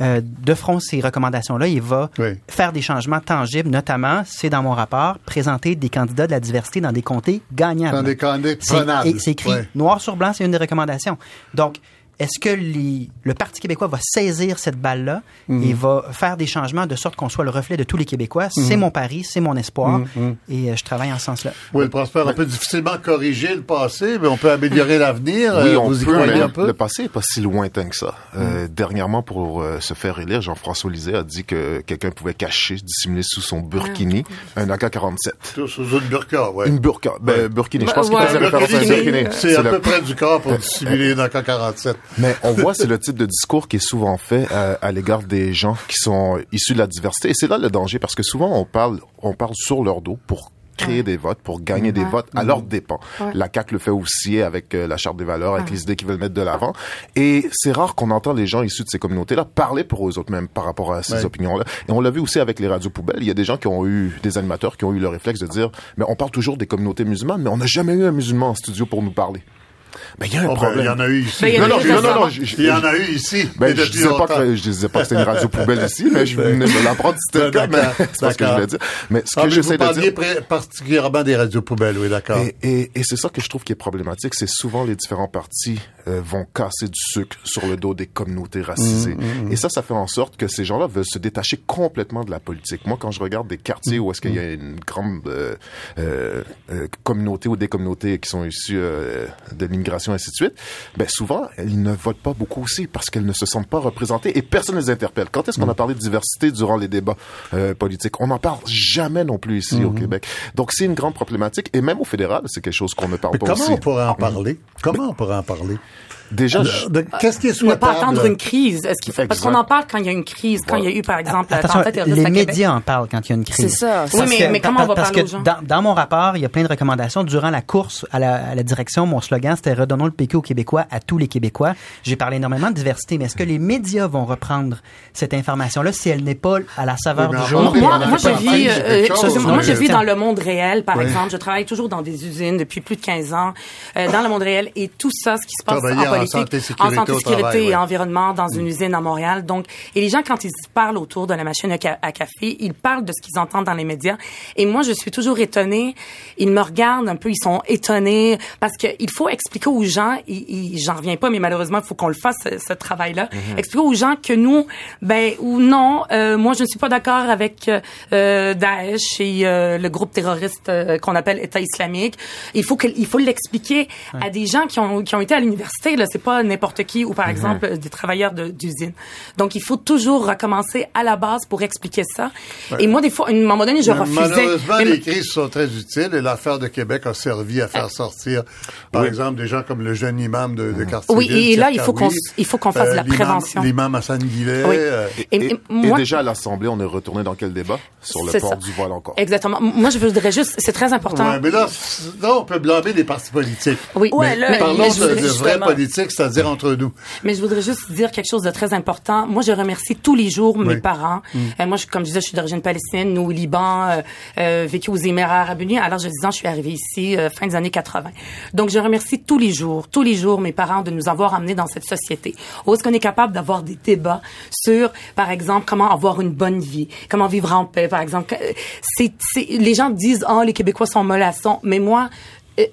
euh, de front ces recommandations-là. Il va Oui. faire des changements tangibles, notamment, c'est dans mon rapport, présenter des candidats de la diversité dans des comtés gagnants. Dans des candidats C'est- prenables. et C'est écrit noir sur blanc, c'est une des recommandations. Donc, est-ce que les- le Parti québécois va saisir cette balle-là Mhm. et va faire des changements de sorte qu'on soit le reflet de tous les Québécois? C'est mon pari, c'est mon espoir Mhm. et euh, je travaille en ce sens-là. Oui, le Prosper, on peut difficilement corriger le passé, mais on peut améliorer l'avenir. Oui, Euh, on vous peut, mais un peu? le passé est pas si lointain que ça. Euh, dernièrement, pour euh, se faire élire, Jean-François Lisée a dit que quelqu'un pouvait cacher, dissimuler sous son burkini un AK-47. Tout Sous une burqa, oui. Une burqa. Ben, burkini. Je Bah, pense qu'il faisait référence à un C'est- burkini. C'est à peu près du corps pour *laughs* dissimuler une AK-47. Mais on voit, c'est le type de discours qui est souvent fait euh, à l'égard des gens qui sont issus de la diversité. Et c'est là le danger, parce que souvent, on parle, on parle sur leur dos pour créer des votes, pour gagner des votes à leurs dépens. La CAQ le fait aussi avec euh, la Charte des valeurs, avec les idées qu'ils veulent mettre de l'avant. Et c'est rare qu'on entend les gens issus de ces communautés-là parler pour eux autres même par rapport à ces Ouais. opinions-là. Et on l'a vu aussi avec les radios poubelles. Il y a des gens qui ont eu, des animateurs qui ont eu le réflexe de dire, mais on parle toujours des communautés musulmanes, mais on n'a jamais eu un musulman en studio pour nous parler. Ben, il y a un Oh, ben, problème. il y en a eu ici. Ben, il y en a Non, non, eu non, Il y en a eu ici. ben, je disais pas que je disais pas que c'était une radio poubelle ici, mais je venais de l'apprendre si c'était le cas, mais c'est pas ce que je voulais dire. Mais ce Ah, que mais j'essaie vous de parliez dire. pré- particulièrement des radios poubelles, oui, d'accord. Et, et, et c'est ça que je trouve qui est problématique, c'est souvent les différents partis euh, vont casser du sucre sur le dos des communautés racisées. Mmh, Et ça, ça fait en sorte que ces gens-là veulent se détacher complètement de la politique. Moi, quand je regarde des quartiers où est-ce qu'il y a une grande euh, euh, euh, communauté ou des communautés qui sont issues euh, de l'immigration, ainsi de suite, ben souvent, ils ne votent pas beaucoup aussi parce qu'elles ne se sentent pas représentées et personne ne les interpelle. Quand est-ce qu'on a parlé de diversité durant les débats euh, politiques? On n'en parle jamais non plus ici au Québec. Donc, c'est une grande problématique. Et même au fédéral, c'est quelque chose qu'on ne parle Mais pas comment aussi. on pourrait en parler? Comment on pourrait en parler? Déjà, je- De- Qu'est-ce qui est Ne souhaitable? pas attendre une crise. Est-ce qu'il faut, parce qu'on en parle quand il y a une crise, quand il y a eu, par exemple, la Attention, tempête terroriste les Québec. médias en parlent quand il y a une crise. C'est ça. Oui, mais- que- mais comment on va parce parler que aux gens? Dans, dans mon rapport, il y a plein de recommandations. Durant la course à la, à la direction, mon slogan, c'était Redonnons le PQ aux Québécois, à tous les Québécois. J'ai parlé énormément de diversité, mais est-ce que les médias vont reprendre cette information-là si elle n'est pas à la saveur Oui, du jour? Moi, je vis, euh, chose, moi, je vis dans le monde réel, par exemple. Je travaille toujours dans des usines depuis plus de 15 ans, euh, dans le monde réel, et tout ça, ce qui se passe En politique, santé, sécurité en santé, sécurité travail, et ouais. environnement dans une usine à Montréal. Donc, et les gens, quand ils parlent autour de la machine à, ca- à café, ils parlent de ce qu'ils entendent dans les médias. Et moi, je suis toujours étonnée. Ils me regardent un peu, ils sont étonnés parce que il faut expliquer aux gens, j'en reviens pas, mais malheureusement, il faut qu'on le fasse, ce, ce travail-là. Expliquer aux gens que nous, ben, ou non, euh, moi, je ne suis pas d'accord avec euh, Daesh et euh, le groupe terroriste euh, qu'on appelle État islamique. Il faut que, il faut l'expliquer à des gens qui ont, qui ont été à l'université, là. C'est pas n'importe qui ou par exemple des travailleurs de- d'usine. Donc, il faut toujours recommencer à la base pour expliquer ça. Et moi, des fois, à un moment donné, je Mais refusais. Malheureusement, Mais- les crises sont très utiles et l'affaire de Québec a servi à faire sortir, par exemple, des gens comme le jeune imam de, de quartier Oui, et là, il faut qu'on il faut qu'on fasse de la prévention. L'imam Hassan Guillet. Oui. euh, Et- et, et et moi- déjà à l'Assemblée, on est retourné dans quel débat? Sur le port ça. du voile encore. Exactement. Moi, je voudrais juste, c'est très important. ouais, mais là, là, on peut blâmer les partis politiques. Oui, Ouais, mais là, mais parlons je de, de vraie justement- politique, c'est-à-dire entre nous. Mais je voudrais juste dire quelque chose de très important. Moi, je remercie tous les jours mes Oui. parents. Euh, moi, je, comme je disais, je suis d'origine palestinienne, nous au Liban, euh, euh, vécu aux Émirats arabes unis. Alors, je disais, je suis arrivée ici euh, fin des années 80. Donc, je remercie tous tous les jours, tous les jours, mes parents, de nous avoir amenés dans cette société. Où est-ce qu'on est capable d'avoir des débats sur, par exemple, comment avoir une bonne vie, comment vivre en paix, par exemple? C'est, les gens disent, oh, les Québécois sont mollassons, mais moi,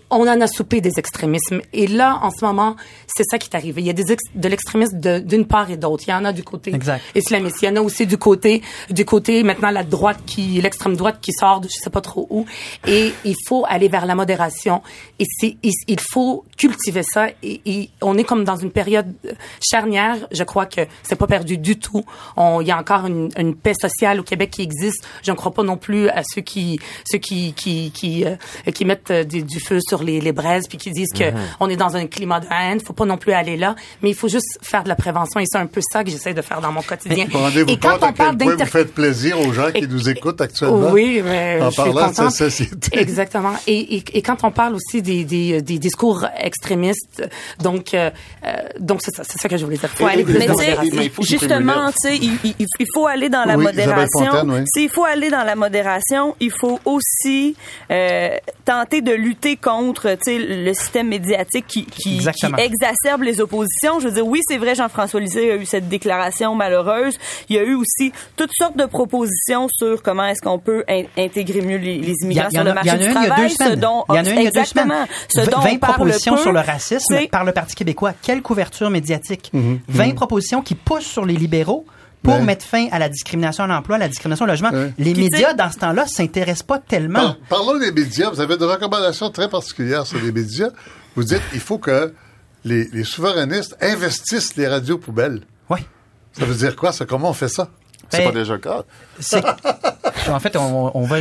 on en a soupé des extrémismes. Et là, en ce moment, c'est ça qui est arrivé. Il y a des de l'extrémisme d'une part et d'autre. Il y en a du côté exact. islamiste. Il y en a aussi du côté, du côté maintenant la droite qui, l'extrême droite qui sort de je sais pas trop où. Et il faut aller vers la modération. Et c'est, il, faut cultiver ça. Et, on est comme dans une période charnière. Je crois que c'est pas perdu du tout. On, il y a encore une, une, paix sociale au Québec qui existe. Je ne crois pas non plus à ceux qui, ceux qui, qui, qui, euh, qui mettent du, du feu sur les, les braises puis qui disent que mhm. on est dans un climat de haine. Faut pas non plus aller là, mais il faut juste faire de la prévention et c'est un peu ça que j'essaie de faire dans mon quotidien. *laughs* et quand on parle d'inter... vous faites plaisir aux gens qui nous écoutent actuellement. Oui, mais en je parlant suis de cette société. *laughs* Exactement. Et, et, et, quand on parle aussi des, des, des discours extrémistes, donc euh, euh donc c'est ça, c'est ça que je voulais dire. Faut aller mais, mais justement, tu sais, il, il, il, faut aller dans la modération. S'il faut aller dans la modération, il faut aussi euh, tenter de lutter contre le système médiatique qui, qui, qui, exacerbe les oppositions. Je veux dire, oui, c'est vrai, Jean-François Lisée a eu cette déclaration malheureuse. Il y a eu aussi toutes sortes de propositions sur comment est-ce qu'on peut intégrer mieux les, les immigrants sur le marché du travail. Ce dont, il y en a une il y a deux semaines. Ce dont 20 propositions sur le racisme par le Parti québécois. Quelle couverture médiatique? 20 mhm. propositions qui poussent sur les libéraux pour mettre fin à la discrimination à l'emploi, la discrimination au logement. Les médias, dans ce temps-là, s'intéressent pas tellement. parlons des médias. Vous avez une recommandation très particulière sur les médias. Vous dites il faut que les, les souverainistes investissent les radios poubelles. Oui. Ça veut dire quoi, ça? Comment on fait ça? C'est ben, pas déjà le cas. En fait, on, on va.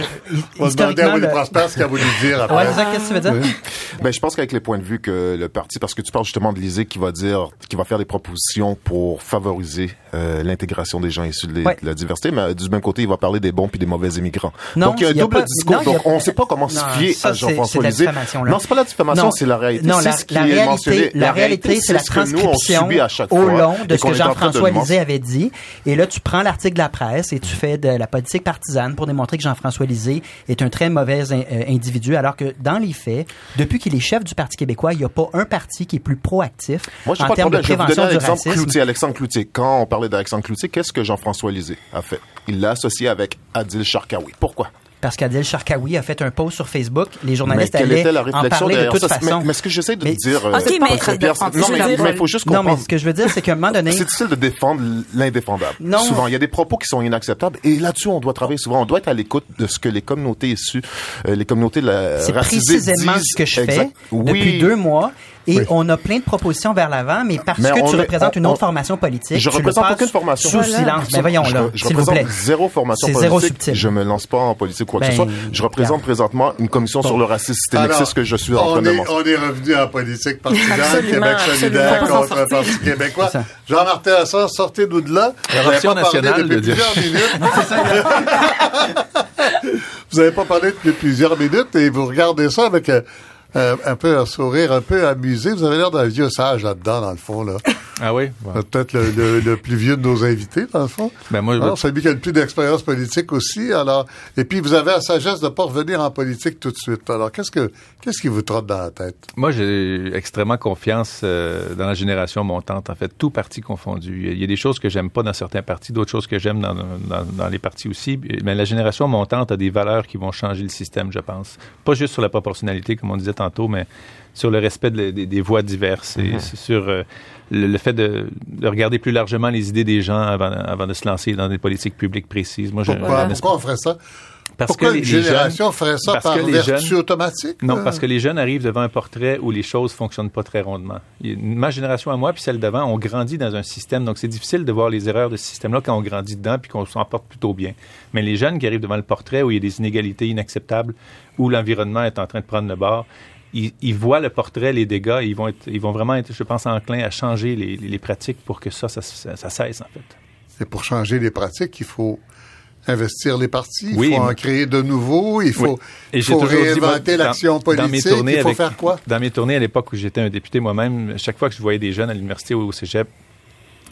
On va demander à Willy Prosper ce qu'il a voulu dire après. Ouais, qu'est-ce que tu veux dire? Ben, je pense qu'avec les points de vue que le parti, parce que tu parles justement de l'Isée qui va dire, qui va faire des propositions pour favoriser euh, l'intégration des gens issus de, la diversité, mais du même côté, il va parler des bons puis des mauvais immigrants. Non, donc il y a un double discours. donc on ne sait pas comment se fier à Jean-François Lisée. Non, c'est pas la diffamation, c'est la réalité. Non, la, ce qui la, est réalité, la réalité, c'est la transcription au long de ce que Jean-François Lisée avait dit. Et là, tu prends l'article de la presse et tu fais de la politique partisane pour démontrer que Jean-François Lisée est un très mauvais euh, individu, alors que dans les faits, depuis qu'il est chef du Parti québécois, il n'y a pas un parti qui est plus proactif Moi, en termes de prévention du racisme. Cloutier, Alexandre Cloutier. Quand on parlait d'Alexandre Cloutier, qu'est-ce que Jean-François Lisée a fait? Il l'a associé avec Adil Sharkawi. Pourquoi? Parce qu'Adil Sharkawi a fait un post sur Facebook. Les journalistes allaient en parler de toute façon. Mais, ce que j'essaie de dire... Euh, OK, mais... Non, mais il faut juste comprendre. Non, mais ce que je veux dire, c'est qu'à un moment donné... C'est difficile de défendre l'indéfendable. Souvent, il y a des propos qui sont inacceptables. Et là-dessus, on doit travailler souvent. On doit être à l'écoute de ce que les communautés issues, euh, les communautés la C'est précisément ce que je fais depuis deux mois. Et on a plein de propositions vers l'avant, mais parce que tu représentes une autre formation politique, je représente aucune formation. Sous silence. Ben voyons là, s'il vous plaît. Zéro formation politique. Zéro subtil. Je me lance pas en politique ou quoi que ce soit. Ben, je représente présentement une commission sur le racisme systémique, que je suis en train de On est revenu en politique partisane, Québec solidaire contre le Parti québécois. Jean-Martin Assange, sortez-nous de là. La nationale de plusieurs minutes. *laughs* Vous n'avez pas parlé depuis plusieurs minutes et vous regardez ça avec euh, un peu un sourire un peu amusé. Vous avez l'air d'un vieux sage là-dedans, dans le fond, là. *laughs* Ah oui? Peut-être le, le, plus vieux de nos invités, dans le fond. Ben moi, alors, celui qui a le plus d'expérience politique aussi. Alors, et puis vous avez la sagesse de pas revenir en politique tout de suite. Alors, qu'est-ce que qu'est-ce qui vous trotte dans la tête? Moi, j'ai extrêmement confiance euh, dans la génération montante, en fait, tout parti confondu. Il y a des choses que j'aime pas dans certains partis, d'autres choses que j'aime dans, dans, dans, les partis aussi. Mais la génération montante a des valeurs qui vont changer le système, je pense. Pas juste sur la proportionnalité, comme on disait tantôt, mais sur le respect des, voix diverses et mm-hmm. sur euh, le, fait de, regarder plus largement les idées des gens avant, de se lancer dans des politiques publiques précises. Moi, pourquoi, pourquoi on ferait ça? Parce Pourquoi que les, génération ferait ça par vertu automatique? Non, parce que les jeunes arrivent devant un portrait où les choses fonctionnent pas très rondement. Ma génération à moi puis celle d'avant, on grandit dans un système, donc c'est difficile de voir les erreurs de ce système-là quand on grandit dedans puis qu'on s'en porte plutôt bien. Mais les jeunes qui arrivent devant le portrait où il y a des inégalités inacceptables, où l'environnement est en train de prendre le bord, ils, voient le portrait, les dégâts, ils vont, être, ils vont vraiment être, je pense, enclins à changer les, les pratiques pour que ça, ça, ça, cesse, en fait. Et pour changer les pratiques, il faut investir les partis, il faut en créer de nouveaux, il faut, il faut réinventer l'action politique, il faut faire quoi? Dans mes tournées à l'époque où j'étais un député moi-même, chaque fois que je voyais des jeunes à l'université ou au cégep,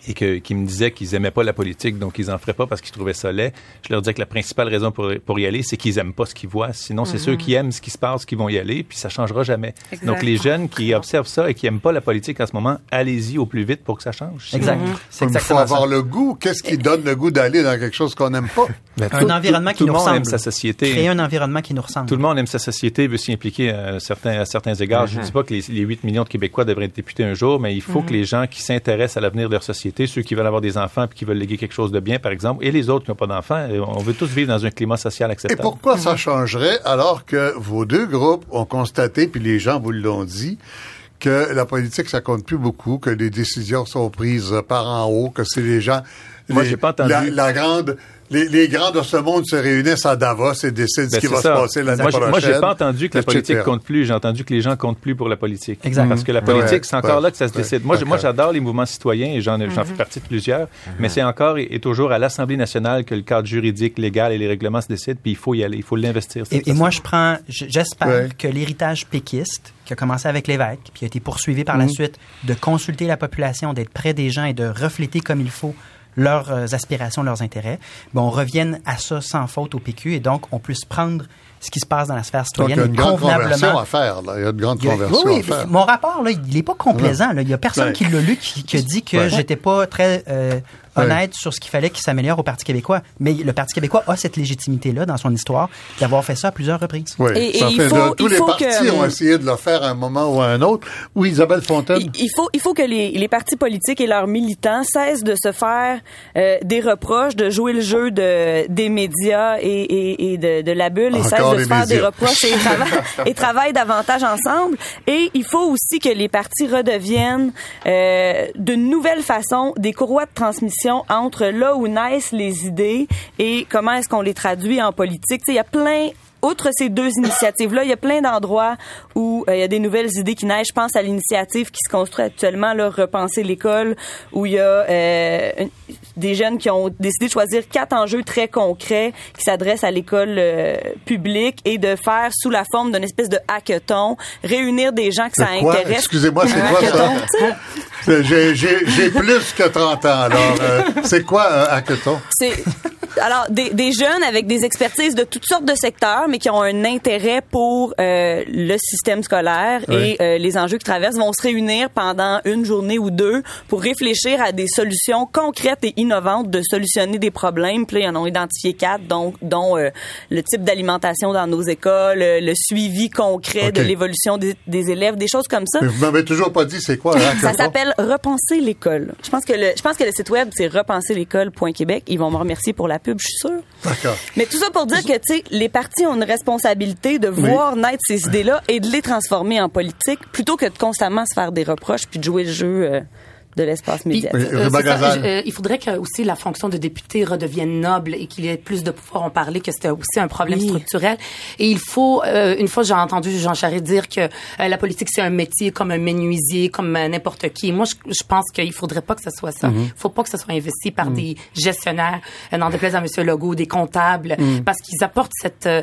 et que, qui me disaient qu'ils aimaient pas la politique, donc ils en feraient pas parce qu'ils trouvaient ça laid. Je leur disais que la principale raison pour, pour y aller, c'est qu'ils aiment pas ce qu'ils voient. Sinon, c'est ceux qui aiment ce qui se passe qui vont y aller, puis ça changera jamais. Exact. Donc, les jeunes qui observent ça et qui aiment pas la politique en ce moment, allez-y au plus vite pour que ça change. Exact. C'est Il faut avoir ça. le goût. Qu'est-ce qui donne le goût d'aller dans quelque chose qu'on n'aime pas? *laughs* Un environnement qui tout le nous monde aime ressemble. sa société. Créer un environnement qui nous ressemble. Tout le monde aime sa société, veut s'y impliquer à certains, à certains égards. Je ne dis pas que les, les 8 millions de Québécois devraient être députés un jour, mais il faut que les gens qui s'intéressent à l'avenir de leur société, ceux qui veulent avoir des enfants puis qui veulent léguer quelque chose de bien, par exemple, et les autres qui n'ont pas d'enfants, euh, on veut tous vivre dans un climat social Et acceptable. pourquoi ça changerait alors que vos deux groupes ont constaté, puis les gens vous l'ont dit, que la politique, ça compte plus beaucoup, que les décisions sont prises par en haut, que c'est les gens... Moi, j'ai pas entendu. La, la grande... Les, les grands de ce monde se réunissent à Davos et décident ce Ben, qui va ça. se passer l'année moi, prochaine. Moi, j'ai pas entendu que la etc. politique compte plus. J'ai entendu que les gens comptent plus pour la politique. Exact. Parce que la Ouais, politique, c'est encore ouais, là que ça se ouais, décide. Moi, j'adore les mouvements citoyens et j'en fais partie de plusieurs. Mais c'est encore et, et toujours à l'Assemblée nationale que le cadre juridique, légal et les règlements se décident. Puis il faut y aller. Il faut l'investir. cette Et, et moi, je prends, j'espère Ouais. que l'héritage péquiste, qui a commencé avec l'évêque, puis a été poursuivi par la Mhm. suite, de consulter la population, d'être près des gens et de refléter comme il faut leurs euh, aspirations, leurs intérêts, ben, on revienne à ça sans faute au PQ et donc on puisse prendre ce qui se passe dans la sphère Donc, il citoyenne y a une et grande conversion à faire. Là. Il y a une grande a- conversion oui, oui, à faire. mon rapport, là, il n'est pas complaisant. là. Il n'y a personne Ouais. qui l'a lu qui, qui a dit que Ouais. j'étais pas très euh, honnête sur ce qu'il fallait qu'il s'améliore au Parti québécois. Mais le Parti québécois a cette légitimité-là dans son histoire d'avoir fait ça à plusieurs reprises. Oui, Et- il fait faut- de- tous il les faut partis que- ont essayé de le faire à un moment ou à un autre. Oui, Isabelle Fontaine. Il, il faut, il faut que les, les partis politiques et leurs militants cessent de se faire euh, des reproches, de jouer le jeu de, des médias et, et, et de, de la bulle, et cessent de se faire des reproches et, trava- *laughs* et travaillent davantage ensemble. Et il faut aussi que les partis redeviennent euh, d'une nouvelle façon des courroies de transmission entre là où naissent les idées et comment est-ce qu'on les traduit en politique. Il y a plein Outre ces deux initiatives-là, il y a plein d'endroits où euh, il y a des nouvelles idées qui naissent. Je pense à l'initiative qui se construit actuellement, là, Repenser l'école, où il y a euh, des jeunes qui ont décidé de choisir quatre enjeux très concrets qui s'adressent à l'école euh, publique et de faire sous la forme d'une espèce de hackathon, réunir des gens que ça quoi? intéresse. Excusez-moi, c'est quoi ça? J'ai plus que 30 ans, alors euh, c'est quoi un hackathon? C'est alors des, des jeunes avec des expertises de toutes sortes de secteurs, mais qui ont un intérêt pour euh, le système scolaire Oui. et euh, les enjeux qui traversent, vont se réunir pendant une journée ou deux pour réfléchir à des solutions concrètes et innovantes de solutionner des problèmes. Puis là, ils en ont identifié quatre, dont, dont euh, le type d'alimentation dans nos écoles, euh, le suivi concret de l'évolution des, des élèves, des choses comme ça. Mais vous m'avez toujours pas dit c'est quoi hackathon? Ça s'appelle Repenser l'école. Je pense que le, je pense que le site web c'est repenserlécole.québec. Ils vont me remercier pour la pub, je suis sûre. D'accord. Mais tout ça pour dire que tu sais, les partis ont une responsabilité de voir naître ces idées-là et de les transformer en politique plutôt que de constamment se faire des reproches puis de jouer le jeu euh, de l'espace Puis, médiatique. Oui, euh, ça, je- euh, il faudrait que aussi la fonction de député redevienne noble et qu'il y ait plus de pouvoir. On parlait que c'était aussi un problème Oui. structurel. Et il faut, euh, une fois j'ai entendu Jean Charest dire que euh, la politique c'est un métier comme un menuisier, comme euh, n'importe qui. Moi, je, je pense qu'il faudrait pas que ce soit ça. Mm-hmm. Il faut pas que ce soit investi par des gestionnaires, euh, n'en déplaise à Monsieur Legault, des comptables, Mm. parce qu'ils apportent cette, euh,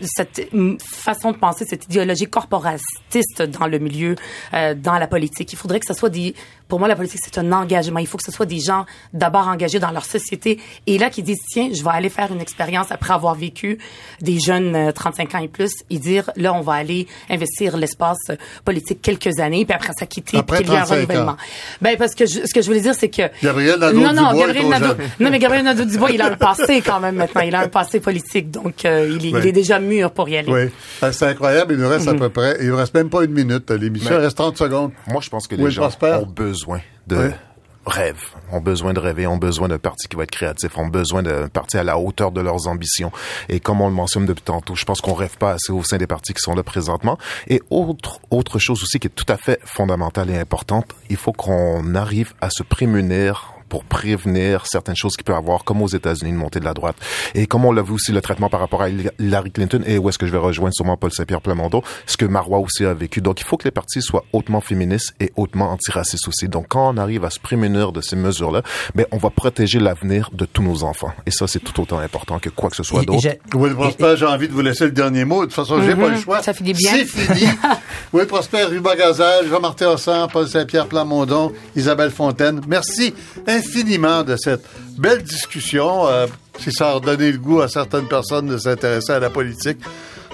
cette mm, façon de penser, cette idéologie corporatiste dans le milieu, euh, dans la politique. Il faudrait que ce soit des, pour moi, la politique, c'est un engagement. Il faut que ce soit des gens d'abord engagés dans leur société et là qui disent, tiens, je vais aller faire une expérience après avoir vécu des jeunes euh, 35 ans et plus et dire, là, on va aller investir l'espace euh, politique quelques années puis après ça quitter Après puis qu'il y a un 35 ans. renouvellement. Ben, parce que je- ce que je voulais dire, c'est que... Gabriel Non, Nadeau-Dubois non, est Gabriel Nadeau, non, mais Gabriel Nadeau-Dubois, il a un passé quand même maintenant. Il a un passé politique, donc euh, il, est, Oui. il est déjà mûr pour y aller. Oui. Euh, C'est incroyable. Il nous reste à peu près, il nous reste même pas une minute. L'émission il reste 30 secondes. Moi, je pense que Oui, les gens ont besoin de Oui. rêve, ont besoin de rêver, ont besoin d'un parti qui va être créatif, ont besoin d'un parti à la hauteur de leurs ambitions. Et comme on le mentionne depuis tantôt, je pense qu'on rêve pas assez au sein des partis qui sont là présentement. Et autre, autre chose aussi qui est tout à fait fondamentale et importante, il faut qu'on arrive à se prémunir pour prévenir certaines choses qui peuvent avoir, comme aux États-Unis, une montée de la droite. Et comme on l'a vu aussi, le traitement par rapport à Hillary Clinton, et où est-ce que je vais rejoindre sûrement Paul Saint-Pierre Plamondon, ce que Marois aussi a vécu. Donc, il faut que les partis soient hautement féministes et hautement antiracistes aussi. Donc, quand on arrive à se prémunir de ces mesures-là, ben, on va protéger l'avenir de tous nos enfants. Et ça, c'est tout autant important que quoi que ce soit d'autre. Oui, Prosper, j'ai envie de vous laisser le dernier mot. De toute façon, j'ai pas le mhm. choix. Ça finit bien. C'est fini. *laughs* oui, Prosper, Ruba Gazal, Jean-Martin Hossan, Paul Saint-Pierre Plamondon, Isabelle Fontaine. Merci infiniment de cette belle discussion. Euh, si ça a redonné le goût à certaines personnes de s'intéresser à la politique,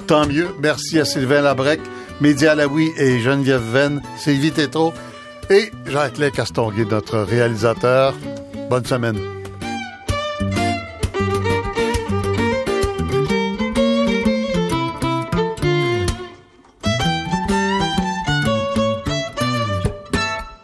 tant mieux. Merci à Sylvain Labrec, Média Alaoui et Geneviève Venn, Sylvie Tétro et Jacques-Claire Castonguay, notre réalisateur. Bonne semaine.